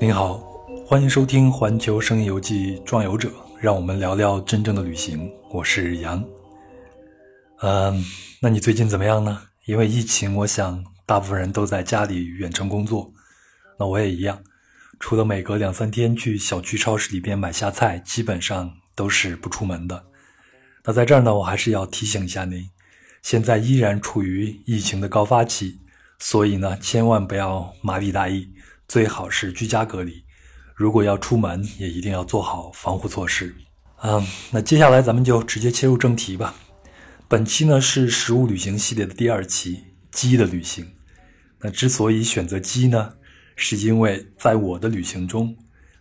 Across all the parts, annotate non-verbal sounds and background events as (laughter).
您好，欢迎收听《环球声音游记·壮游者》，让我们聊聊真正的旅行。我是杨。嗯，那你最近怎么样呢？因为疫情，我想大部分人都在家里远程工作，那我也一样。除了每隔两三天去小区超市里边买下菜，基本上都是不出门的。那在这儿呢，我还是要提醒一下您，现在依然处于疫情的高发期，所以呢，千万不要麻痹大意。最好是居家隔离，如果要出门，也一定要做好防护措施。嗯，那接下来咱们就直接切入正题吧。本期呢是食物旅行系列的第二期，鸡的旅行。那之所以选择鸡呢，是因为在我的旅行中，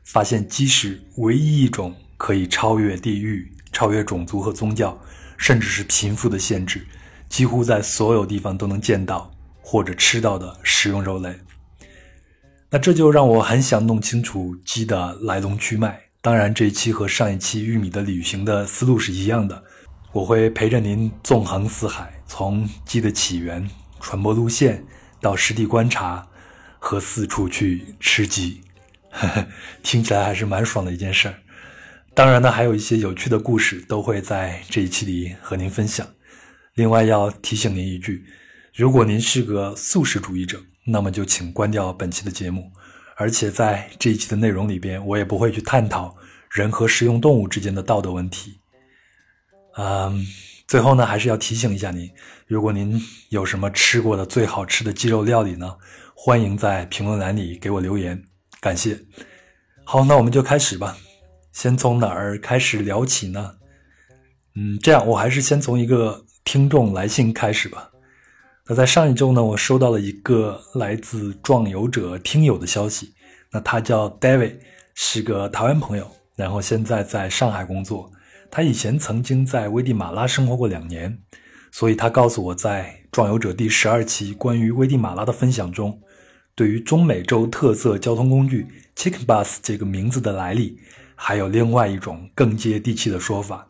发现鸡是唯一一种可以超越地域、超越种族和宗教，甚至是贫富的限制，几乎在所有地方都能见到或者吃到的食用肉类。那这就让我很想弄清楚鸡的来龙去脉。当然，这一期和上一期玉米的旅行的思路是一样的，我会陪着您纵横四海，从鸡的起源、传播路线到实地观察和四处去吃鸡，听起来还是蛮爽的一件事儿。当然呢，还有一些有趣的故事都会在这一期里和您分享。另外要提醒您一句，如果您是个素食主义者。那么就请关掉本期的节目，而且在这一期的内容里边，我也不会去探讨人和食用动物之间的道德问题。嗯，最后呢，还是要提醒一下您，如果您有什么吃过的最好吃的鸡肉料理呢，欢迎在评论栏里给我留言，感谢。好，那我们就开始吧。先从哪儿开始聊起呢？嗯，这样我还是先从一个听众来信开始吧。那在上一周呢，我收到了一个来自壮游者听友的消息。那他叫 David，是个台湾朋友，然后现在在上海工作。他以前曾经在危地马拉生活过两年，所以他告诉我在壮游者第十二期关于危地马拉的分享中，对于中美洲特色交通工具 Chicken Bus 这个名字的来历，还有另外一种更接地气的说法。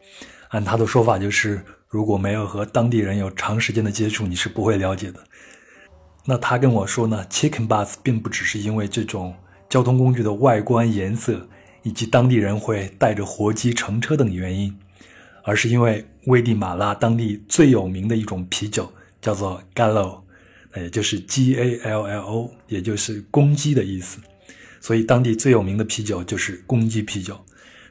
按他的说法就是。如果没有和当地人有长时间的接触，你是不会了解的。那他跟我说呢，Chicken Bus 并不只是因为这种交通工具的外观颜色，以及当地人会带着活鸡乘车等原因，而是因为危地马拉当地最有名的一种啤酒叫做 Gallo，也就是 G A L L O，也就是公鸡的意思。所以当地最有名的啤酒就是公鸡啤酒。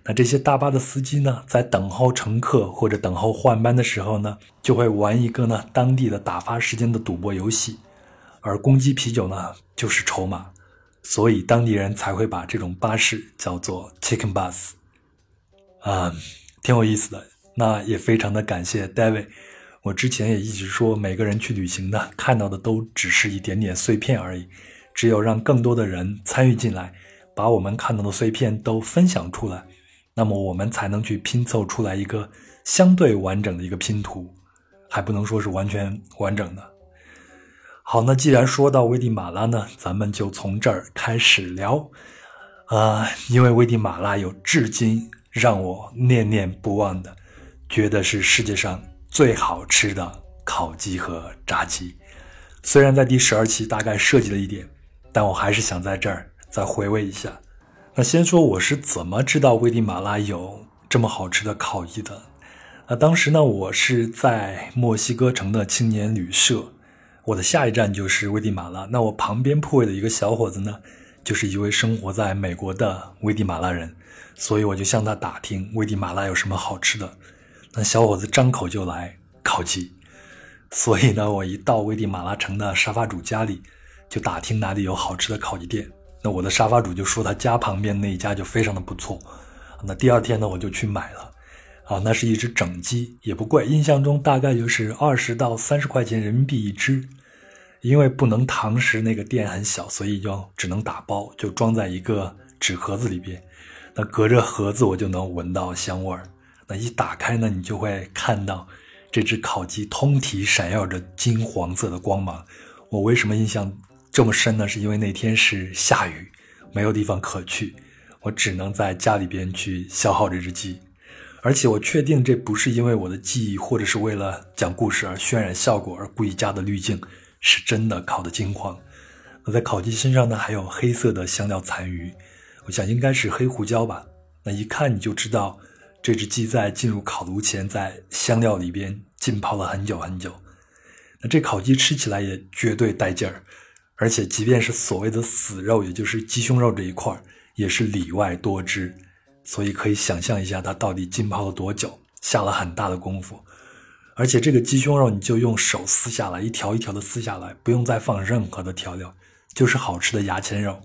那这些大巴的司机呢，在等候乘客或者等候换班的时候呢，就会玩一个呢当地的打发时间的赌博游戏，而公鸡啤酒呢就是筹码，所以当地人才会把这种巴士叫做 Chicken Bus，啊，挺有意思的。那也非常的感谢 David，我之前也一直说，每个人去旅行呢，看到的都只是一点点碎片而已，只有让更多的人参与进来，把我们看到的碎片都分享出来。那么我们才能去拼凑出来一个相对完整的一个拼图，还不能说是完全完整的。好，那既然说到危地马拉呢，咱们就从这儿开始聊。啊，因为危地马拉有至今让我念念不忘的，觉得是世界上最好吃的烤鸡和炸鸡。虽然在第十二期大概涉及了一点，但我还是想在这儿再回味一下。那先说我是怎么知道危地马拉有这么好吃的烤鸡的？那，当时呢，我是在墨西哥城的青年旅社，我的下一站就是危地马拉。那我旁边铺位的一个小伙子呢，就是一位生活在美国的危地马拉人，所以我就向他打听危地马拉有什么好吃的。那小伙子张口就来烤鸡，所以呢，我一到危地马拉城的沙发主家里，就打听哪里有好吃的烤鸡店。那我的沙发主就说他家旁边那一家就非常的不错，那第二天呢我就去买了，啊，那是一只整鸡，也不贵，印象中大概就是二十到三十块钱人民币一只，因为不能堂食，那个店很小，所以就只能打包，就装在一个纸盒子里边，那隔着盒子我就能闻到香味儿，那一打开呢，你就会看到这只烤鸡通体闪耀着金黄色的光芒，我为什么印象？这么深呢，是因为那天是下雨，没有地方可去，我只能在家里边去消耗这只鸡。而且我确定这不是因为我的记忆或者是为了讲故事而渲染效果而故意加的滤镜，是真的烤的金黄。那在烤鸡身上呢，还有黑色的香料残余，我想应该是黑胡椒吧。那一看你就知道，这只鸡在进入烤炉前，在香料里边浸泡了很久很久。那这烤鸡吃起来也绝对带劲儿，而且即便是所谓的死肉，也就是鸡胸肉这一块也是里外多汁，所以可以想象一下它到底浸泡了多久，下了很大的功夫。而且这个鸡胸肉你就用手撕下来，一条一条的撕下来，不用再放任何的调料，就是好吃的牙签肉。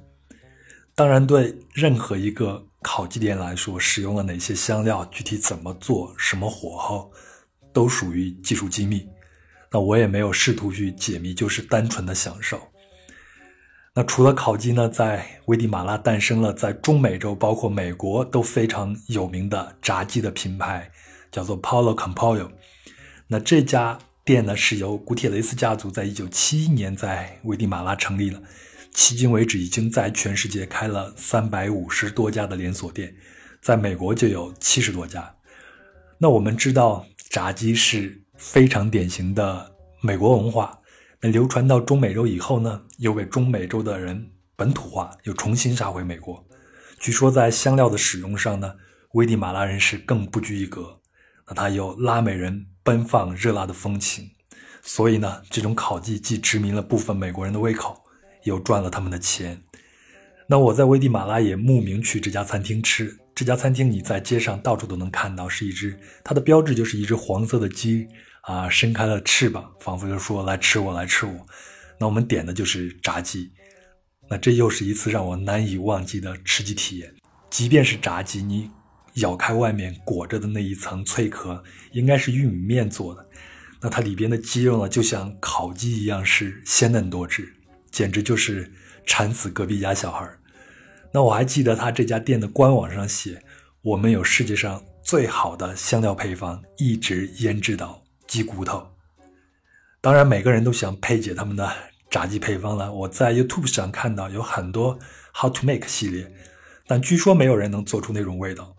当然，对任何一个烤鸡店来说，使用了哪些香料，具体怎么做，什么火候，都属于技术机密。那我也没有试图去解密，就是单纯的享受。那除了烤鸡呢，在危地马拉诞生了在中美洲，包括美国都非常有名的炸鸡的品牌，叫做 Paulo Campollo。那这家店呢，是由古铁雷斯家族在一九七一年在危地马拉成立了，迄今为止已经在全世界开了三百五十多家的连锁店，在美国就有七十多家。那我们知道，炸鸡是非常典型的美国文化。那流传到中美洲以后呢，又被中美洲的人本土化，又重新杀回美国。据说在香料的使用上呢，危地马拉人是更不拘一格。那他有拉美人。奔放热辣的风情，所以呢，这种烤鸡既殖民了部分美国人的胃口，又赚了他们的钱。那我在危地马拉也慕名去这家餐厅吃。这家餐厅你在街上到处都能看到，是一只它的标志就是一只黄色的鸡啊，伸开了翅膀，仿佛就说来吃我，来吃我。那我们点的就是炸鸡。那这又是一次让我难以忘记的吃鸡体验。即便是炸鸡，你。咬开外面裹着的那一层脆壳，应该是玉米面做的。那它里边的鸡肉呢，就像烤鸡一样，是鲜嫩多汁，简直就是馋死隔壁家小孩。那我还记得他这家店的官网上写：“我们有世界上最好的香料配方，一直腌制到鸡骨头。”当然，每个人都想配解他们的炸鸡配方了。我在 YouTube 上看到有很多 How to Make 系列，但据说没有人能做出那种味道。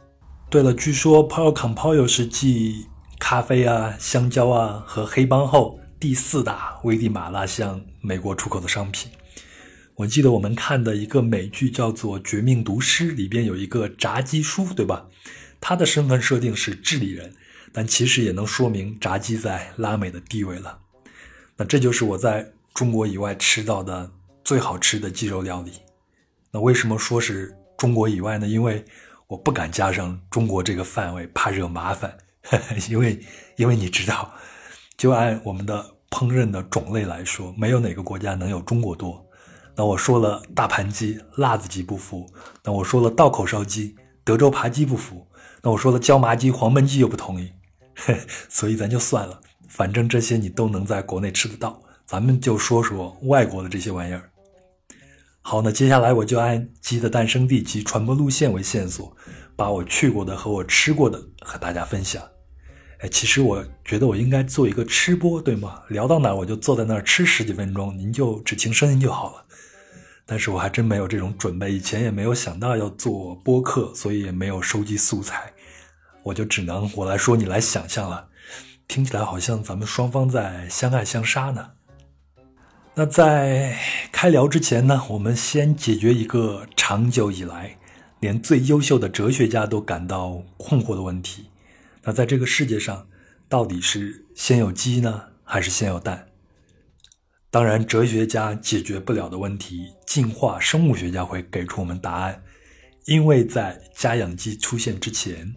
对了，据说 Paulo Campollo 是继咖啡啊、香蕉啊和黑帮后第四大危地马拉向美国出口的商品。我记得我们看的一个美剧叫做《绝命毒师》，里边有一个炸鸡叔，对吧？他的身份设定是智利人，但其实也能说明炸鸡在拉美的地位了。那这就是我在中国以外吃到的最好吃的鸡肉料理。那为什么说是中国以外呢？因为我不敢加上中国这个范围，怕惹麻烦。(laughs) 因为，因为你知道，就按我们的烹饪的种类来说，没有哪个国家能有中国多。那我说了大盘鸡、辣子鸡不服，那我说了道口烧鸡、德州扒鸡不服，那我说了椒麻鸡、黄焖鸡又不同意。(laughs) 所以咱就算了，反正这些你都能在国内吃得到。咱们就说说外国的这些玩意儿。好，那接下来我就按鸡的诞生地及传播路线为线索，把我去过的和我吃过的和大家分享。哎，其实我觉得我应该做一个吃播，对吗？聊到哪我就坐在那儿吃十几分钟，您就只听声音就好了。但是我还真没有这种准备，以前也没有想到要做播客，所以也没有收集素材，我就只能我来说，你来想象了。听起来好像咱们双方在相爱相杀呢。那在开聊之前呢，我们先解决一个长久以来连最优秀的哲学家都感到困惑的问题。那在这个世界上，到底是先有鸡呢，还是先有蛋？当然，哲学家解决不了的问题，进化生物学家会给出我们答案。因为在家养鸡出现之前，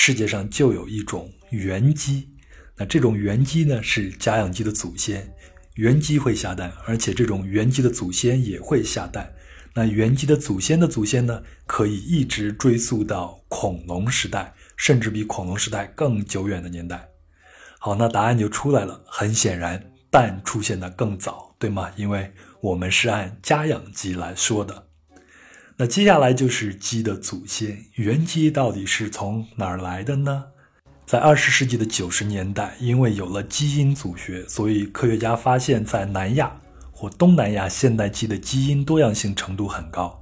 世界上就有一种原鸡。那这种原鸡呢，是家养鸡的祖先。原鸡会下蛋，而且这种原鸡的祖先也会下蛋。那原鸡的祖先的祖先呢？可以一直追溯到恐龙时代，甚至比恐龙时代更久远的年代。好，那答案就出来了。很显然，蛋出现的更早，对吗？因为我们是按家养鸡来说的。那接下来就是鸡的祖先，原鸡到底是从哪儿来的呢？在二十世纪的九十年代，因为有了基因组学，所以科学家发现，在南亚或东南亚现代鸡的基因多样性程度很高，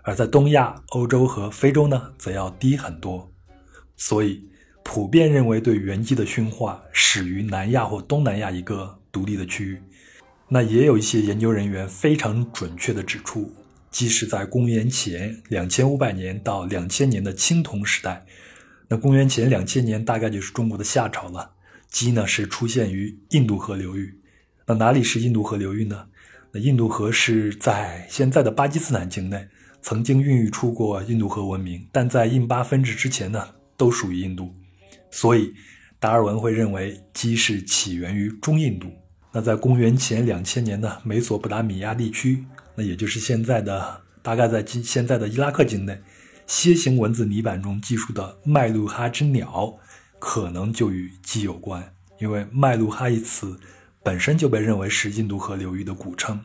而在东亚、欧洲和非洲呢，则要低很多。所以，普遍认为对原鸡的驯化始于南亚或东南亚一个独立的区域。那也有一些研究人员非常准确地指出，鸡是在公元前两千五百年到两千年的青铜时代。那公元前两千年大概就是中国的夏朝了。鸡呢是出现于印度河流域。那哪里是印度河流域呢？那印度河是在现在的巴基斯坦境内，曾经孕育出过印度河文明，但在印巴分治之前呢，都属于印度。所以，达尔文会认为鸡是起源于中印度。那在公元前两千年的美索不达米亚地区，那也就是现在的大概在今现在的伊拉克境内，楔形文字泥板中记述的麦路哈之鸟，可能就与鸡有关，因为麦路哈一词。本身就被认为是印度河流域的古称。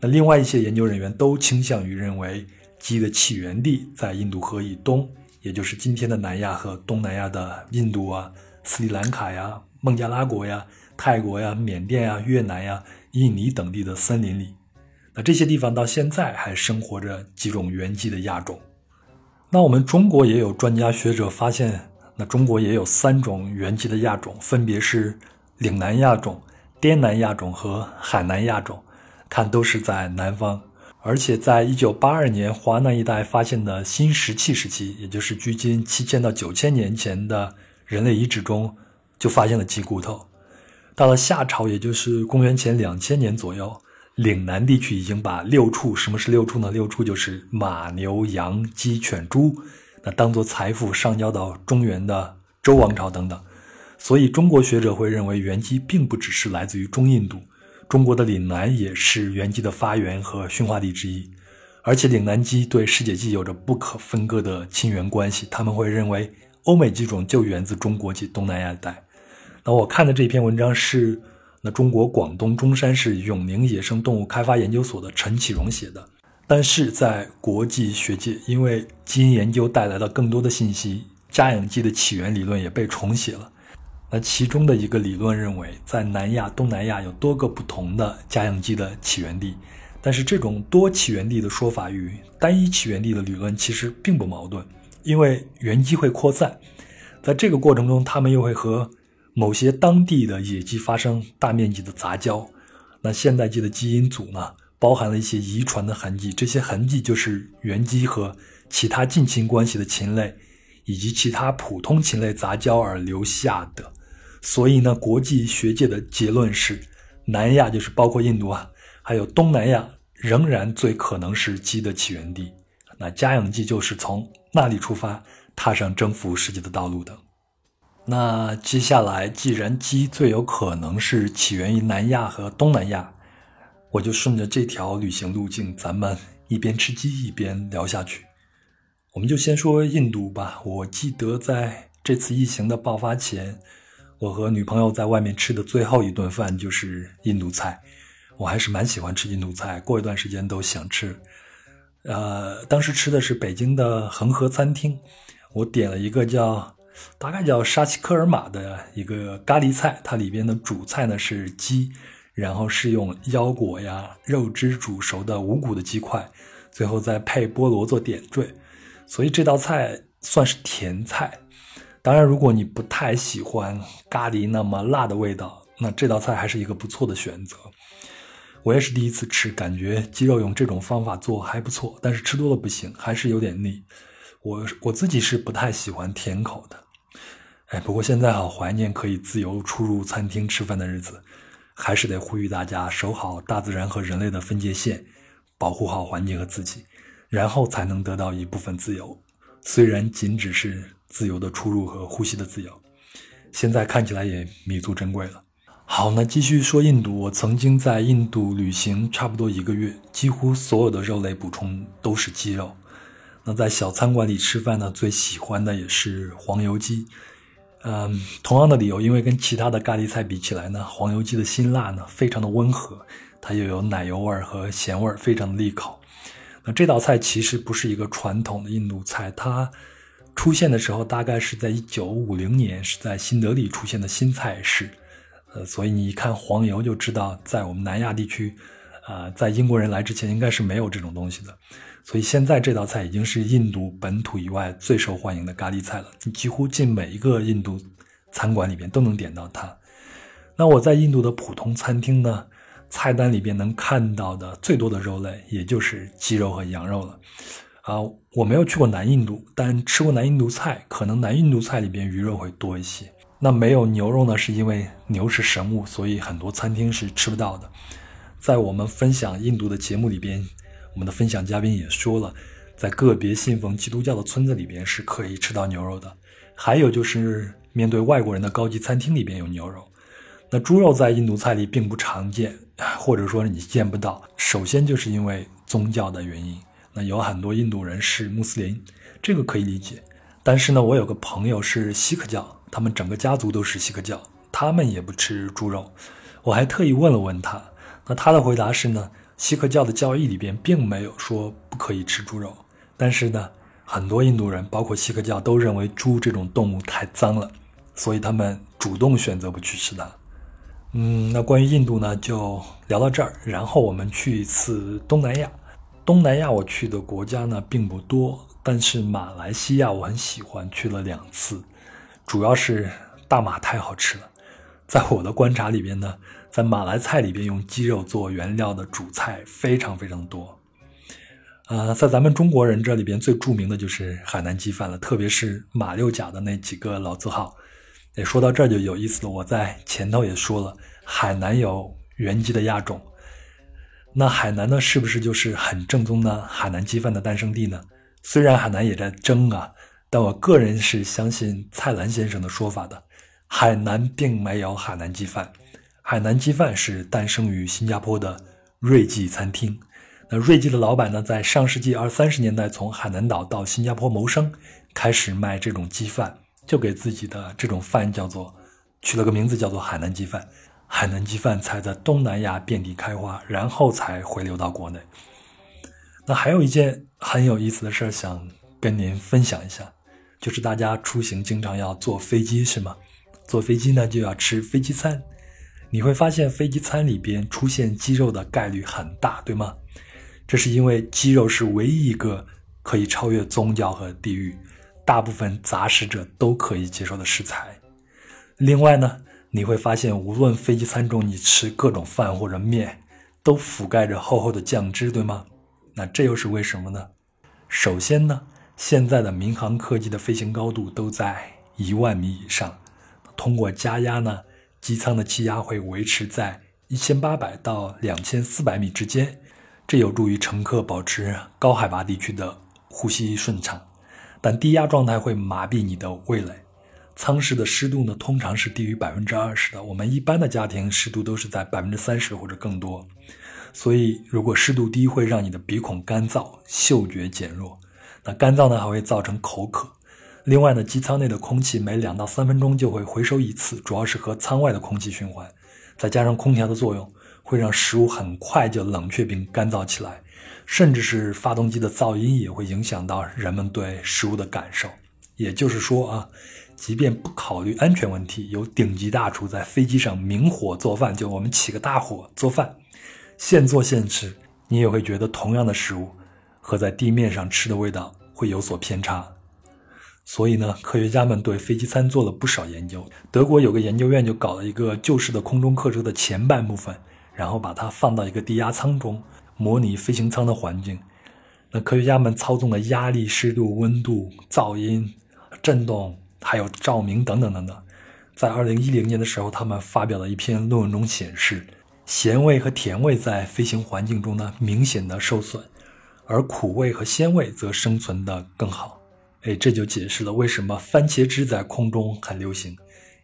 那另外一些研究人员都倾向于认为鸡的起源地在印度河以东，也就是今天的南亚和东南亚的印度啊、斯里兰卡呀、孟加拉国呀、泰国呀、缅甸呀、越南呀、印尼等地的森林里。那这些地方到现在还生活着几种原鸡的亚种。那我们中国也有专家学者发现，那中国也有三种原鸡的亚种，分别是岭南亚种。滇南亚种和海南亚种，看都是在南方，而且在一九八二年华南一带发现的新石器时期，也就是距今七千到九千年前的人类遗址中，就发现了鸡骨头。到了夏朝，也就是公元前两千年左右，岭南地区已经把六畜，什么是六畜呢？六畜就是马、牛、羊、鸡、犬、猪，那当做财富上交到中原的周王朝等等。所以，中国学者会认为原鸡并不只是来自于中印度，中国的岭南也是原鸡的发源和驯化地之一。而且，岭南鸡对世界鸡有着不可分割的亲缘关系。他们会认为，欧美鸡种就源自中国及东南亚一带。那我看的这篇文章是那中国广东中山市永宁野生动物开发研究所的陈启荣写的。但是在国际学界，因为基因研究带来了更多的信息，家养鸡的起源理论也被重写了。那其中的一个理论认为，在南亚、东南亚有多个不同的家养鸡的起源地，但是这种多起源地的说法与单一起源地的理论其实并不矛盾，因为原鸡会扩散，在这个过程中，它们又会和某些当地的野鸡发生大面积的杂交。那现代鸡的基因组呢，包含了一些遗传的痕迹，这些痕迹就是原鸡和其他近亲关系的禽类以及其他普通禽类杂交而留下的。所以呢，国际学界的结论是，南亚就是包括印度啊，还有东南亚，仍然最可能是鸡的起源地。那家养鸡就是从那里出发，踏上征服世界的道路的。那接下来，既然鸡最有可能是起源于南亚和东南亚，我就顺着这条旅行路径，咱们一边吃鸡一边聊下去。我们就先说印度吧。我记得在这次疫情的爆发前。我和女朋友在外面吃的最后一顿饭就是印度菜，我还是蛮喜欢吃印度菜，过一段时间都想吃。呃，当时吃的是北京的恒河餐厅，我点了一个叫大概叫沙奇科尔玛的一个咖喱菜，它里边的主菜呢是鸡，然后是用腰果呀、肉汁煮熟的无骨的鸡块，最后再配菠萝做点缀，所以这道菜算是甜菜。当然，如果你不太喜欢咖喱那么辣的味道，那这道菜还是一个不错的选择。我也是第一次吃，感觉鸡肉用这种方法做还不错，但是吃多了不行，还是有点腻。我我自己是不太喜欢甜口的。哎，不过现在好怀念可以自由出入餐厅吃饭的日子，还是得呼吁大家守好大自然和人类的分界线，保护好环境和自己，然后才能得到一部分自由，虽然仅只是。自由的出入和呼吸的自由，现在看起来也弥足珍贵了。好，那继续说印度。我曾经在印度旅行差不多一个月，几乎所有的肉类补充都是鸡肉。那在小餐馆里吃饭呢，最喜欢的也是黄油鸡。嗯，同样的理由，因为跟其他的咖喱菜比起来呢，黄油鸡的辛辣呢非常的温和，它又有奶油味和咸味，非常的利口。那这道菜其实不是一个传统的印度菜，它。出现的时候大概是在一九五零年，是在新德里出现的新菜式，呃，所以你一看黄油就知道，在我们南亚地区，啊，在英国人来之前应该是没有这种东西的，所以现在这道菜已经是印度本土以外最受欢迎的咖喱菜了，你几乎进每一个印度餐馆里边都能点到它。那我在印度的普通餐厅呢，菜单里边能看到的最多的肉类也就是鸡肉和羊肉了。啊，我没有去过南印度，但吃过南印度菜，可能南印度菜里边鱼肉会多一些。那没有牛肉呢，是因为牛是神物，所以很多餐厅是吃不到的。在我们分享印度的节目里边，我们的分享嘉宾也说了，在个别信奉基督教的村子里边是可以吃到牛肉的。还有就是面对外国人的高级餐厅里边有牛肉。那猪肉在印度菜里并不常见，或者说你见不到。首先就是因为宗教的原因。那有很多印度人是穆斯林，这个可以理解。但是呢，我有个朋友是锡克教，他们整个家族都是锡克教，他们也不吃猪肉。我还特意问了问他，那他的回答是呢，锡克教的教义里边并没有说不可以吃猪肉，但是呢，很多印度人，包括锡克教，都认为猪这种动物太脏了，所以他们主动选择不去吃它。嗯，那关于印度呢，就聊到这儿，然后我们去一次东南亚。东南亚我去的国家呢并不多，但是马来西亚我很喜欢，去了两次，主要是大马太好吃了。在我的观察里边呢，在马来菜里边用鸡肉做原料的主菜非常非常多。呃，在咱们中国人这里边最著名的就是海南鸡饭了，特别是马六甲的那几个老字号。也，说到这儿就有意思了，我在前头也说了，海南有原鸡的亚种。那海南呢，是不是就是很正宗的海南鸡饭的诞生地呢？虽然海南也在争啊，但我个人是相信蔡澜先生的说法的。海南并没有海南鸡饭，海南鸡饭是诞生于新加坡的瑞记餐厅。那瑞记的老板呢，在上世纪二三十年代从海南岛到新加坡谋生，开始卖这种鸡饭，就给自己的这种饭叫做取了个名字，叫做海南鸡饭。海南鸡饭才在东南亚遍地开花，然后才回流到国内。那还有一件很有意思的事儿想跟您分享一下，就是大家出行经常要坐飞机，是吗？坐飞机呢就要吃飞机餐，你会发现飞机餐里边出现鸡肉的概率很大，对吗？这是因为鸡肉是唯一一个可以超越宗教和地域，大部分杂食者都可以接受的食材。另外呢？你会发现，无论飞机餐中你吃各种饭或者面，都覆盖着厚厚的酱汁，对吗？那这又是为什么呢？首先呢，现在的民航客机的飞行高度都在一万米以上，通过加压呢，机舱的气压会维持在一千八百到两千四百米之间，这有助于乘客保持高海拔地区的呼吸顺畅。但低压状态会麻痹你的味蕾。舱室的湿度呢，通常是低于百分之二十的。我们一般的家庭湿度都是在百分之三十或者更多，所以如果湿度低，会让你的鼻孔干燥，嗅觉减弱。那干燥呢，还会造成口渴。另外呢，机舱内的空气每两到三分钟就会回收一次，主要是和舱外的空气循环。再加上空调的作用，会让食物很快就冷却并干燥起来。甚至是发动机的噪音也会影响到人们对食物的感受。也就是说啊。即便不考虑安全问题，有顶级大厨在飞机上明火做饭，就我们起个大火做饭，现做现吃，你也会觉得同样的食物和在地面上吃的味道会有所偏差。所以呢，科学家们对飞机餐做了不少研究。德国有个研究院就搞了一个旧式的空中客车的前半部分，然后把它放到一个低压舱中，模拟飞行舱的环境。那科学家们操纵了压力、湿度、温度、噪音、震动。还有照明等等等等，在二零一零年的时候，他们发表了一篇论文中显示，咸味和甜味在飞行环境中呢明显的受损，而苦味和鲜味则生存的更好。哎，这就解释了为什么番茄汁在空中很流行，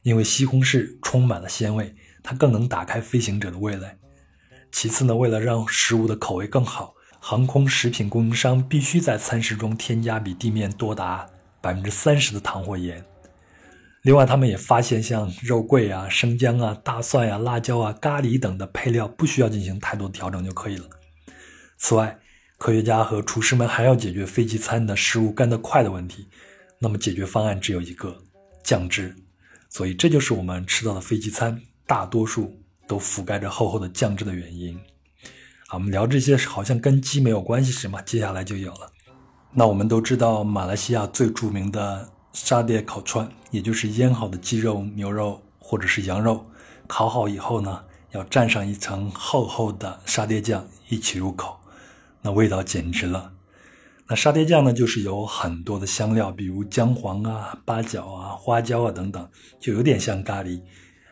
因为西红柿充满了鲜味，它更能打开飞行者的味蕾。其次呢，为了让食物的口味更好，航空食品供应商必须在餐食中添加比地面多达。百分之三十的糖或盐。另外，他们也发现，像肉桂啊、生姜啊、大蒜呀、辣椒啊、咖喱等的配料，不需要进行太多调整就可以了。此外，科学家和厨师们还要解决飞机餐的食物干得快的问题。那么，解决方案只有一个：酱汁。所以，这就是我们吃到的飞机餐大多数都覆盖着厚厚的酱汁的原因。啊，我们聊这些好像跟鸡没有关系，是吗？接下来就有了。那我们都知道，马来西亚最著名的沙爹烤串，也就是腌好的鸡肉、牛肉或者是羊肉，烤好以后呢，要蘸上一层厚厚的沙爹酱一起入口，那味道简直了。那沙爹酱呢，就是有很多的香料，比如姜黄啊、八角啊、花椒啊等等，就有点像咖喱。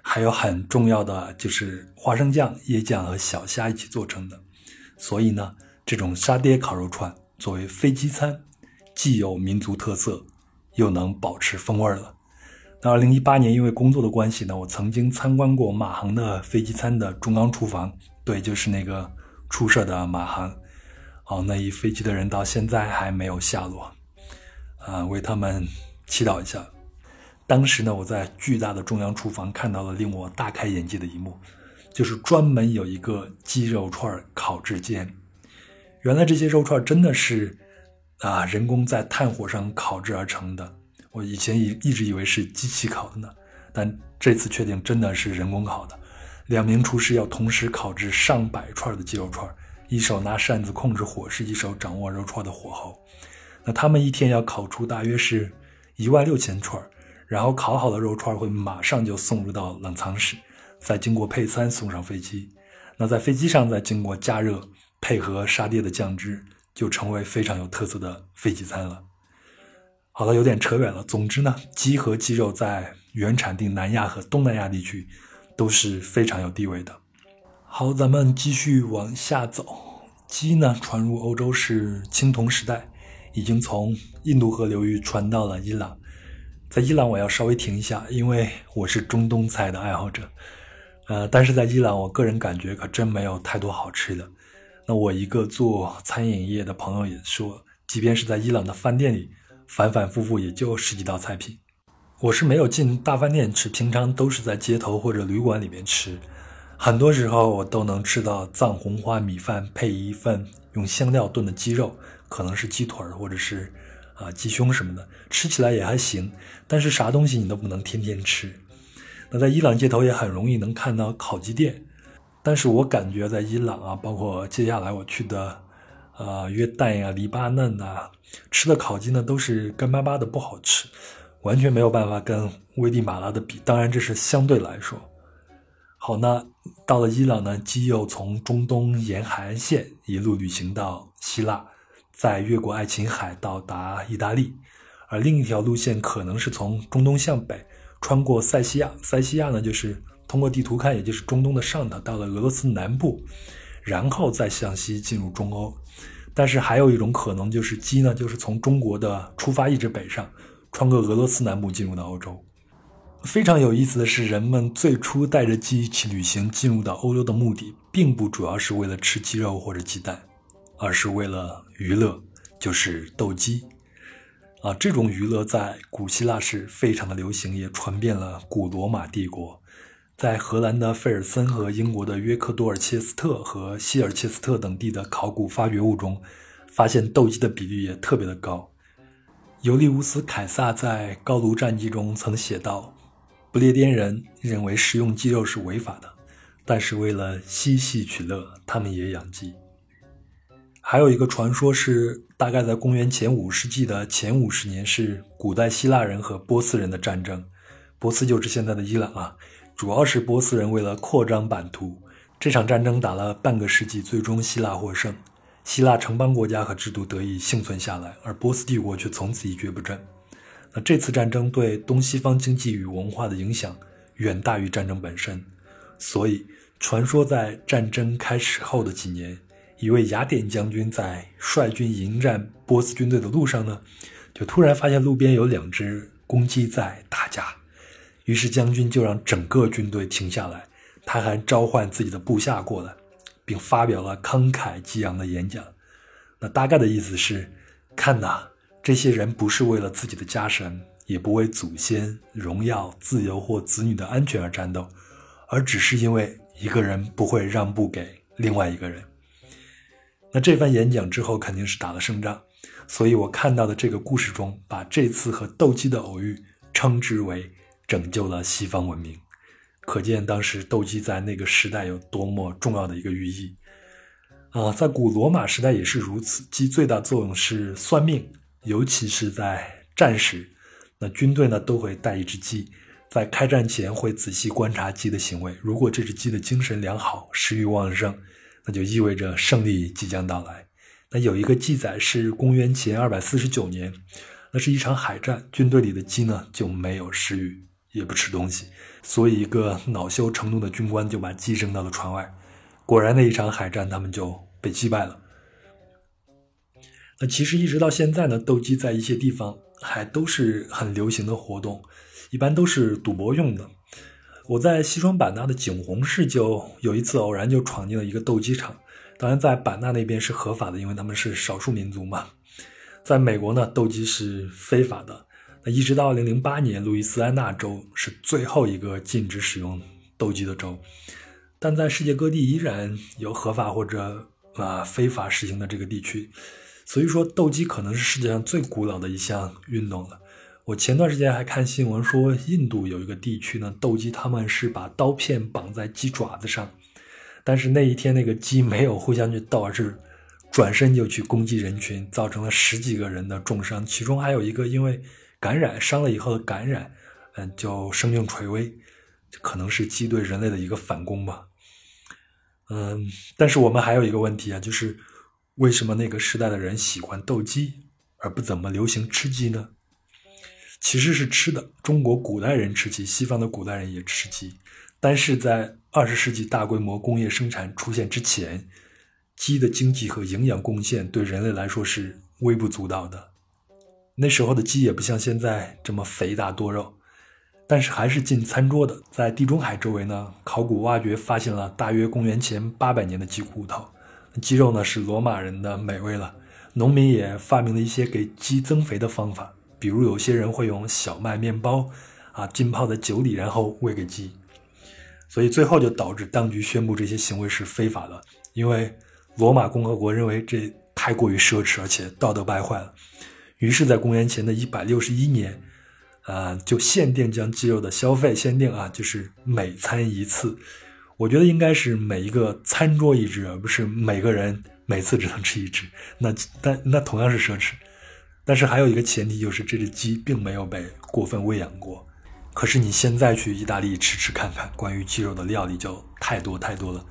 还有很重要的就是花生酱、椰酱和小虾一起做成的。所以呢，这种沙爹烤肉串作为飞机餐，既有民族特色，又能保持风味了。那二零一八年因为工作的关系呢，我曾经参观过马航的飞机餐的中央厨房，对，就是那个出事的马航。哦，那一飞机的人到现在还没有下落，啊，为他们祈祷一下。当时呢，我在巨大的中央厨房看到了令我大开眼界的一幕，就是专门有一个鸡肉串烤制间。原来这些肉串真的是啊人工在炭火上烤制而成的。我以前一一直以为是机器烤的呢，但这次确定真的是人工烤的。两名厨师要同时烤制上百串的鸡肉串。一手拿扇子控制火势，一手掌握肉串的火候。那他们一天要烤出大约是一万六千串，然后烤好的肉串会马上就送入到冷藏室，再经过配餐送上飞机。那在飞机上再经过加热，配合沙爹的酱汁，就成为非常有特色的飞机餐了。好了，有点扯远了。总之呢，鸡和鸡肉在原产地南亚和东南亚地区都是非常有地位的。好，咱们继续往下走。鸡呢，传入欧洲是青铜时代，已经从印度河流域传到了伊朗。在伊朗，我要稍微停一下，因为我是中东菜的爱好者。呃，但是在伊朗，我个人感觉可真没有太多好吃的。那我一个做餐饮业的朋友也说，即便是在伊朗的饭店里，反反复复也就十几道菜品。我是没有进大饭店吃，平常都是在街头或者旅馆里面吃。很多时候我都能吃到藏红花米饭配一份用香料炖的鸡肉，可能是鸡腿或者是啊鸡胸什么的，吃起来也还行。但是啥东西你都不能天天吃。那在伊朗街头也很容易能看到烤鸡店，但是我感觉在伊朗啊，包括接下来我去的呃约旦呀、黎巴嫩呐，吃的烤鸡呢都是干巴巴的，不好吃，完全没有办法跟危地马拉的比。当然这是相对来说。好，那到了伊朗呢，鸡又从中东沿海岸线一路旅行到希腊，再越过爱琴海到达意大利，而另一条路线可能是从中东向北，穿过塞西亚。塞西亚呢，就是通过地图看，也就是中东的上头，到了俄罗斯南部，然后再向西进入中欧。但是还有一种可能，就是鸡呢，就是从中国的出发一直北上，穿过俄罗斯南部进入到欧洲。非常有意思的是，人们最初带着鸡一起旅行进入到欧洲的目的，并不主要是为了吃鸡肉或者鸡蛋，而是为了娱乐，就是斗鸡。啊，这种娱乐在古希腊是非常的流行，也传遍了古罗马帝国。在荷兰的费尔森和英国的约克多尔切斯特和希尔切斯特等地的考古发掘物中，发现斗鸡的比例也特别的高。尤利乌斯·凯撒在《高卢战记》中曾写道。不列颠人认为食用鸡肉是违法的，但是为了嬉戏取乐，他们也养鸡。还有一个传说是，大概在公元前五世纪的前五十年，是古代希腊人和波斯人的战争。波斯就是现在的伊朗啊，主要是波斯人为了扩张版图，这场战争打了半个世纪，最终希腊获胜，希腊城邦国家和制度得以幸存下来，而波斯帝国却从此一蹶不振。那这次战争对东西方经济与文化的影响远大于战争本身，所以传说在战争开始后的几年，一位雅典将军在率军迎战波斯军队的路上呢，就突然发现路边有两只公鸡在打架，于是将军就让整个军队停下来，他还召唤自己的部下过来，并发表了慷慨激昂的演讲。那大概的意思是，看呐。这些人不是为了自己的家神，也不为祖先、荣耀、自由或子女的安全而战斗，而只是因为一个人不会让步给另外一个人。那这番演讲之后肯定是打了胜仗，所以我看到的这个故事中，把这次和斗鸡的偶遇称之为拯救了西方文明，可见当时斗鸡在那个时代有多么重要的一个寓意。啊，在古罗马时代也是如此，鸡最大作用是算命。尤其是在战时，那军队呢都会带一只鸡，在开战前会仔细观察鸡的行为，如果这只鸡的精神良好、食欲旺盛，那就意味着胜利即将到来。那有一个记载是公元前二百四十九年，那是一场海战，军队里的鸡呢就没有食欲，也不吃东西，所以一个恼羞成怒的军官就把鸡扔到了船外。果然，那一场海战他们就被击败了。那其实一直到现在呢，斗鸡在一些地方还都是很流行的活动，一般都是赌博用的。我在西双版纳的景洪市就有一次偶然就闯进了一个斗鸡场，当然在版纳那边是合法的，因为他们是少数民族嘛。在美国呢，斗鸡是非法的。那一直到2008年，路易斯安那州是最后一个禁止使用斗鸡的州，但在世界各地依然有合法或者啊非法实行的这个地区。所以说，斗鸡可能是世界上最古老的一项运动了。我前段时间还看新闻说，印度有一个地区呢，斗鸡他们是把刀片绑在鸡爪子上，但是那一天那个鸡没有互相去斗，而是转身就去攻击人群，造成了十几个人的重伤，其中还有一个因为感染伤了以后的感染，嗯，就生命垂危，可能是鸡对人类的一个反攻吧。嗯，但是我们还有一个问题啊，就是。为什么那个时代的人喜欢斗鸡，而不怎么流行吃鸡呢？其实是吃的。中国古代人吃鸡，西方的古代人也吃鸡，但是在二十世纪大规模工业生产出现之前，鸡的经济和营养贡献对人类来说是微不足道的。那时候的鸡也不像现在这么肥大多肉，但是还是进餐桌的。在地中海周围呢，考古挖掘发现了大约公元前八百年的鸡骨头。鸡肉呢是罗马人的美味了，农民也发明了一些给鸡增肥的方法，比如有些人会用小麦面包啊浸泡在酒里，然后喂给鸡，所以最后就导致当局宣布这些行为是非法的，因为罗马共和国认为这太过于奢侈，而且道德败坏了，于是，在公元前的一百六十一年，啊，就限定将鸡肉的消费限定啊，就是每餐一次。我觉得应该是每一个餐桌一只，而不是每个人每次只能吃一只。那但那同样是奢侈。但是还有一个前提，就是这只鸡并没有被过分喂养过。可是你现在去意大利吃吃看看，关于鸡肉的料理就太多太多了。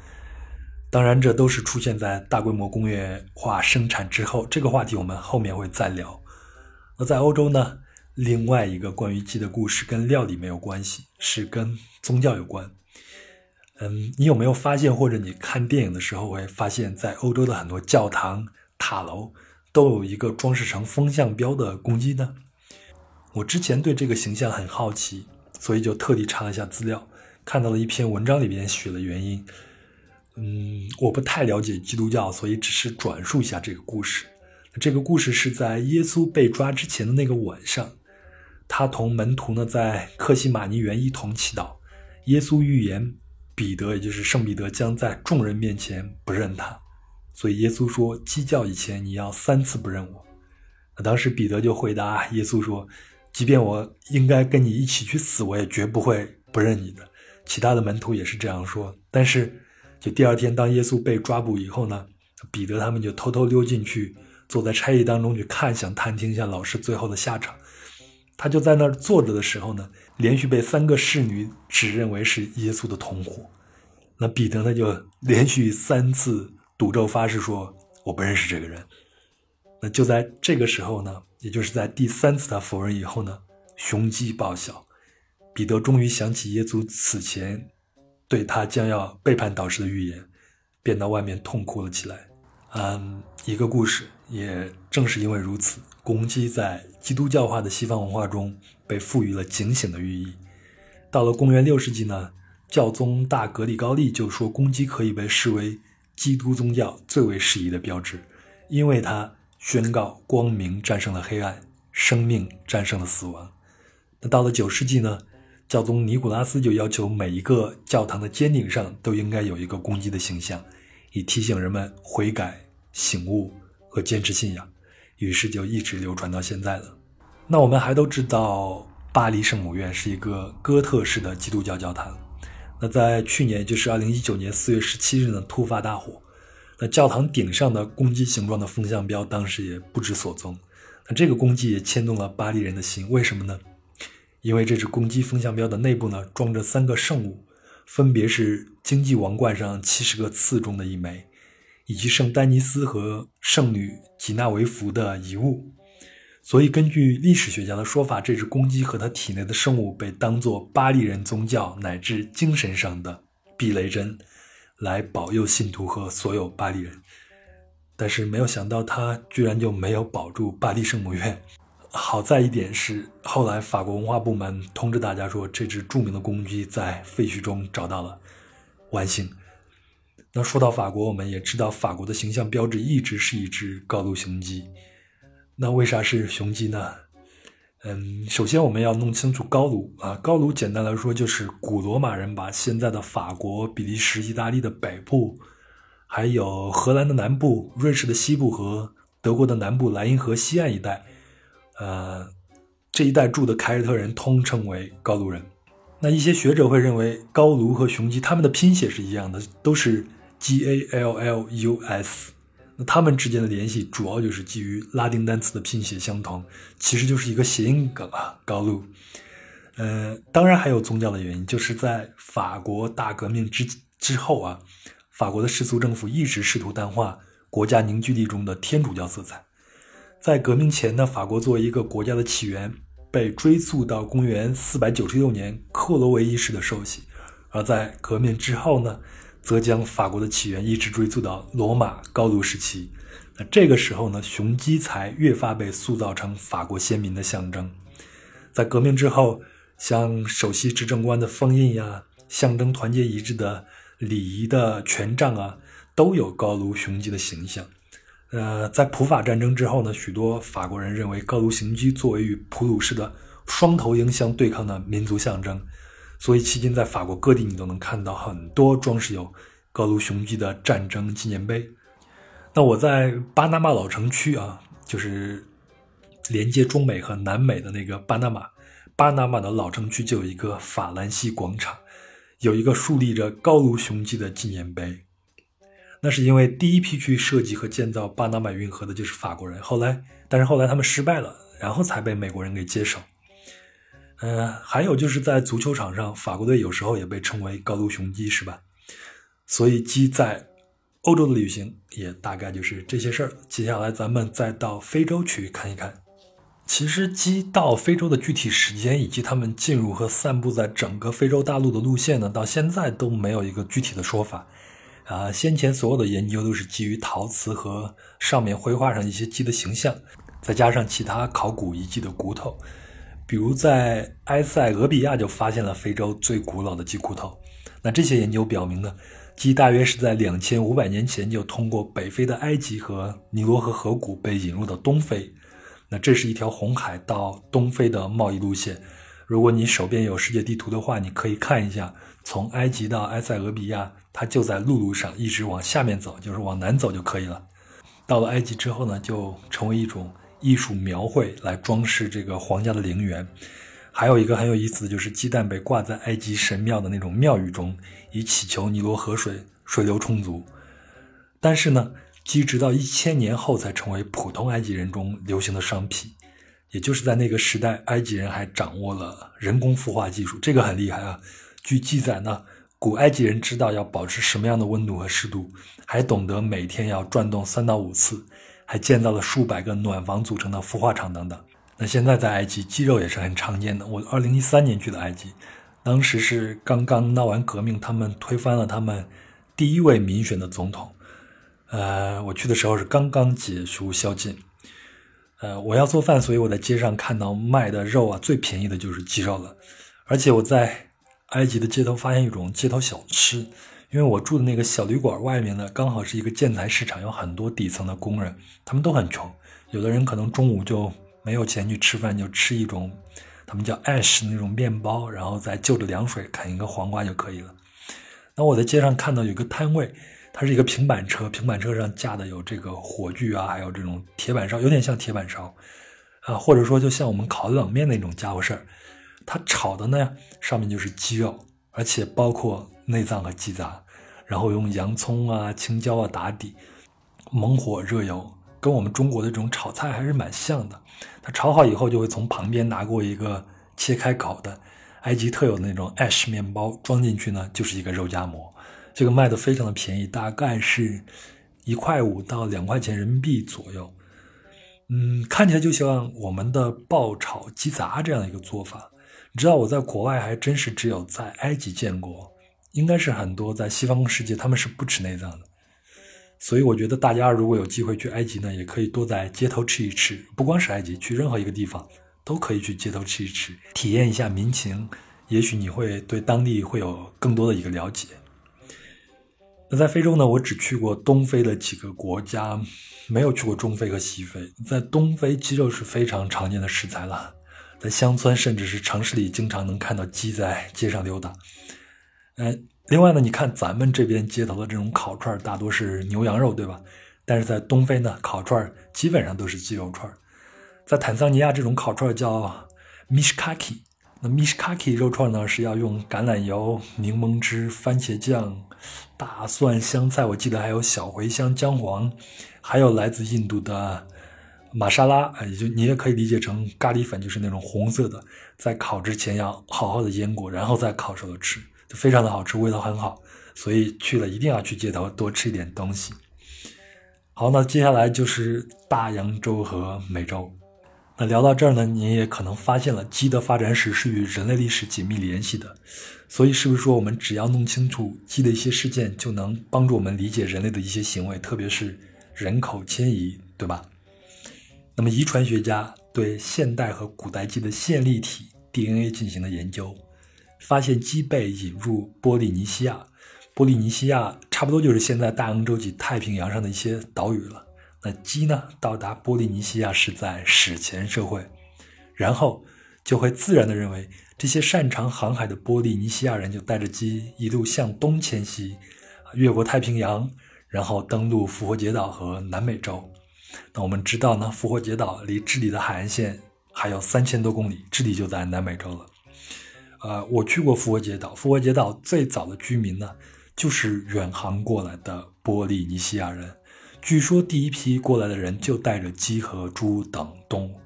当然，这都是出现在大规模工业化生产之后。这个话题我们后面会再聊。那在欧洲呢，另外一个关于鸡的故事跟料理没有关系，是跟宗教有关。嗯，你有没有发现，或者你看电影的时候会发现，在欧洲的很多教堂塔楼都有一个装饰成风向标的公鸡呢？我之前对这个形象很好奇，所以就特地查了一下资料，看到了一篇文章里边写了原因。嗯，我不太了解基督教，所以只是转述一下这个故事。这个故事是在耶稣被抓之前的那个晚上，他同门徒呢在克西马尼园一同祈祷，耶稣预言。彼得，也就是圣彼得，将在众人面前不认他，所以耶稣说：“鸡叫以前，你要三次不认我。”当时彼得就回答耶稣说：“即便我应该跟你一起去死，我也绝不会不认你的。”其他的门徒也是这样说。但是，就第二天，当耶稣被抓捕以后呢，彼得他们就偷偷溜进去，坐在差役当中去看，想探听一下老师最后的下场。他就在那儿坐着的时候呢。连续被三个侍女指认为是耶稣的同伙，那彼得呢就连续三次赌咒发誓说：“我不认识这个人。”那就在这个时候呢，也就是在第三次他否认以后呢，雄鸡报晓，彼得终于想起耶稣此前对他将要背叛导师的预言，便到外面痛哭了起来。嗯，一个故事，也正是因为如此，公鸡在基督教化的西方文化中。被赋予了警醒的寓意。到了公元六世纪呢，教宗大格里高利就说，公鸡可以被视为基督宗教最为适宜的标志，因为它宣告光明战胜了黑暗，生命战胜了死亡。那到了九世纪呢，教宗尼古拉斯就要求每一个教堂的尖顶上都应该有一个公鸡的形象，以提醒人们悔改、醒悟和坚持信仰。于是就一直流传到现在了。那我们还都知道，巴黎圣母院是一个哥特式的基督教教堂。那在去年，就是二零一九年四月十七日呢，突发大火。那教堂顶上的公鸡形状的风向标当时也不知所踪。那这个公鸡也牵动了巴黎人的心，为什么呢？因为这只公鸡风向标的内部呢装着三个圣物，分别是经济王冠上七十个刺中的一枚，以及圣丹尼斯和圣女吉纳维芙的遗物。所以，根据历史学家的说法，这只公鸡和它体内的圣物被当作巴利人宗教乃至精神上的避雷针，来保佑信徒和所有巴利人。但是，没有想到它居然就没有保住巴黎圣母院。好在一点是，后来法国文化部门通知大家说，这只著名的公鸡在废墟中找到了万幸。那说到法国，我们也知道法国的形象标志一直是一只高卢雄鸡。那为啥是雄鸡呢？嗯，首先我们要弄清楚高卢啊，高卢简单来说就是古罗马人把现在的法国、比利时、意大利的北部，还有荷兰的南部、瑞士的西部和德国的南部莱茵河西岸一带，呃，这一带住的凯尔特人通称为高卢人。那一些学者会认为高卢和雄鸡它们的拼写是一样的，都是 G A L L U S。那它们之间的联系主要就是基于拉丁单词的拼写相同，其实就是一个谐音梗啊，高卢。呃，当然还有宗教的原因，就是在法国大革命之之后啊，法国的世俗政府一直试图淡化国家凝聚力中的天主教色彩。在革命前呢，法国作为一个国家的起源被追溯到公元496年克罗维一世的受洗，而在革命之后呢？则将法国的起源一直追溯到罗马高卢时期。那这个时候呢，雄鸡才越发被塑造成法国先民的象征。在革命之后，像首席执政官的封印呀，象征团结一致的礼仪的权杖啊，都有高卢雄鸡的形象。呃，在普法战争之后呢，许多法国人认为高卢雄鸡作为与普鲁士的双头鹰相对抗的民族象征。所以，迄今在法国各地，你都能看到很多装饰有高卢雄鸡的战争纪念碑。那我在巴拿马老城区啊，就是连接中美和南美的那个巴拿马，巴拿马的老城区就有一个法兰西广场，有一个竖立着高卢雄鸡的纪念碑。那是因为第一批去设计和建造巴拿马运河的就是法国人，后来，但是后来他们失败了，然后才被美国人给接手。嗯，还有就是在足球场上，法国队有时候也被称为高卢雄鸡，是吧？所以鸡在欧洲的旅行也大概就是这些事儿。接下来咱们再到非洲去看一看。其实鸡到非洲的具体时间以及它们进入和散布在整个非洲大陆的路线呢，到现在都没有一个具体的说法。啊，先前所有的研究都是基于陶瓷和上面绘画上一些鸡的形象，再加上其他考古遗迹的骨头。比如在埃塞俄比亚就发现了非洲最古老的鸡骨头。那这些研究表明呢，鸡大约是在两千五百年前就通过北非的埃及和尼罗河河谷被引入到东非。那这是一条红海到东非的贸易路线。如果你手边有世界地图的话，你可以看一下，从埃及到埃塞俄比亚，它就在陆路上，一直往下面走，就是往南走就可以了。到了埃及之后呢，就成为一种。艺术描绘来装饰这个皇家的陵园，还有一个很有意思的就是鸡蛋被挂在埃及神庙的那种庙宇中，以祈求尼罗河水水流充足。但是呢，鸡直到一千年后才成为普通埃及人中流行的商品，也就是在那个时代，埃及人还掌握了人工孵化技术，这个很厉害啊。据记载呢，古埃及人知道要保持什么样的温度和湿度，还懂得每天要转动三到五次。还建造了数百个暖房组成的孵化场等等。那现在在埃及，鸡肉也是很常见的。我二零一三年去的埃及，当时是刚刚闹完革命，他们推翻了他们第一位民选的总统。呃，我去的时候是刚刚解除宵禁。呃，我要做饭，所以我在街上看到卖的肉啊，最便宜的就是鸡肉了。而且我在埃及的街头发现一种街头小吃。因为我住的那个小旅馆外面呢，刚好是一个建材市场，有很多底层的工人，他们都很穷，有的人可能中午就没有钱去吃饭，就吃一种他们叫 ash 那种面包，然后再就着凉水啃一个黄瓜就可以了。那我在街上看到有个摊位，它是一个平板车，平板车上架的有这个火炬啊，还有这种铁板烧，有点像铁板烧啊，或者说就像我们烤冷面那种家伙事儿。它炒的呢，上面就是鸡肉，而且包括。内脏和鸡杂，然后用洋葱啊、青椒啊打底，猛火热油，跟我们中国的这种炒菜还是蛮像的。它炒好以后，就会从旁边拿过一个切开烤的埃及特有的那种 ash 面包，装进去呢就是一个肉夹馍。这个卖的非常的便宜，大概是一块五到两块钱人民币左右。嗯，看起来就像我们的爆炒鸡杂这样一个做法。你知道我在国外还真是只有在埃及见过，应该是很多在西方世界他们是不吃内脏的。所以我觉得大家如果有机会去埃及呢，也可以多在街头吃一吃。不光是埃及，去任何一个地方都可以去街头吃一吃，体验一下民情。也许你会对当地会有更多的一个了解。那在非洲呢，我只去过东非的几个国家，没有去过中非和西非。在东非，鸡肉是非常常见的食材了，在乡村甚至是城市里，经常能看到鸡在街上溜达。嗯。另外呢，你看咱们这边街头的这种烤串大多是牛羊肉，对吧？但是在东非呢，烤串基本上都是鸡肉串在坦桑尼亚，这种烤串叫 mishkaki。那 mishkaki 肉串呢，是要用橄榄油、柠檬汁、番茄酱、大蒜、香菜，我记得还有小茴香、姜黄，还有来自印度的玛莎拉，也就你也可以理解成咖喱粉，就是那种红色的，在烤之前要好好的腌过，然后再烤熟了吃。非常的好吃，味道很好，所以去了一定要去街头多吃一点东西。好，那接下来就是大洋洲和美洲。那聊到这儿呢，你也可能发现了鸡的发展史是与人类历史紧密联系的。所以是不是说我们只要弄清楚鸡的一些事件，就能帮助我们理解人类的一些行为，特别是人口迁移，对吧？那么遗传学家对现代和古代鸡的线粒体 DNA 进行了研究。发现鸡被引入波利尼西亚，波利尼西亚差不多就是现在大洋洲及太平洋上的一些岛屿了。那鸡呢，到达波利尼西亚是在史前社会，然后就会自然的认为这些擅长航海的波利尼西亚人就带着鸡一路向东迁徙，越过太平洋，然后登陆复活节岛和南美洲。那我们知道呢，复活节岛离智利的海岸线还有三千多公里，智利就在南美洲了。呃，我去过复活节岛。复活节岛最早的居民呢，就是远航过来的波利尼西亚人。据说第一批过来的人就带着鸡和猪等动物。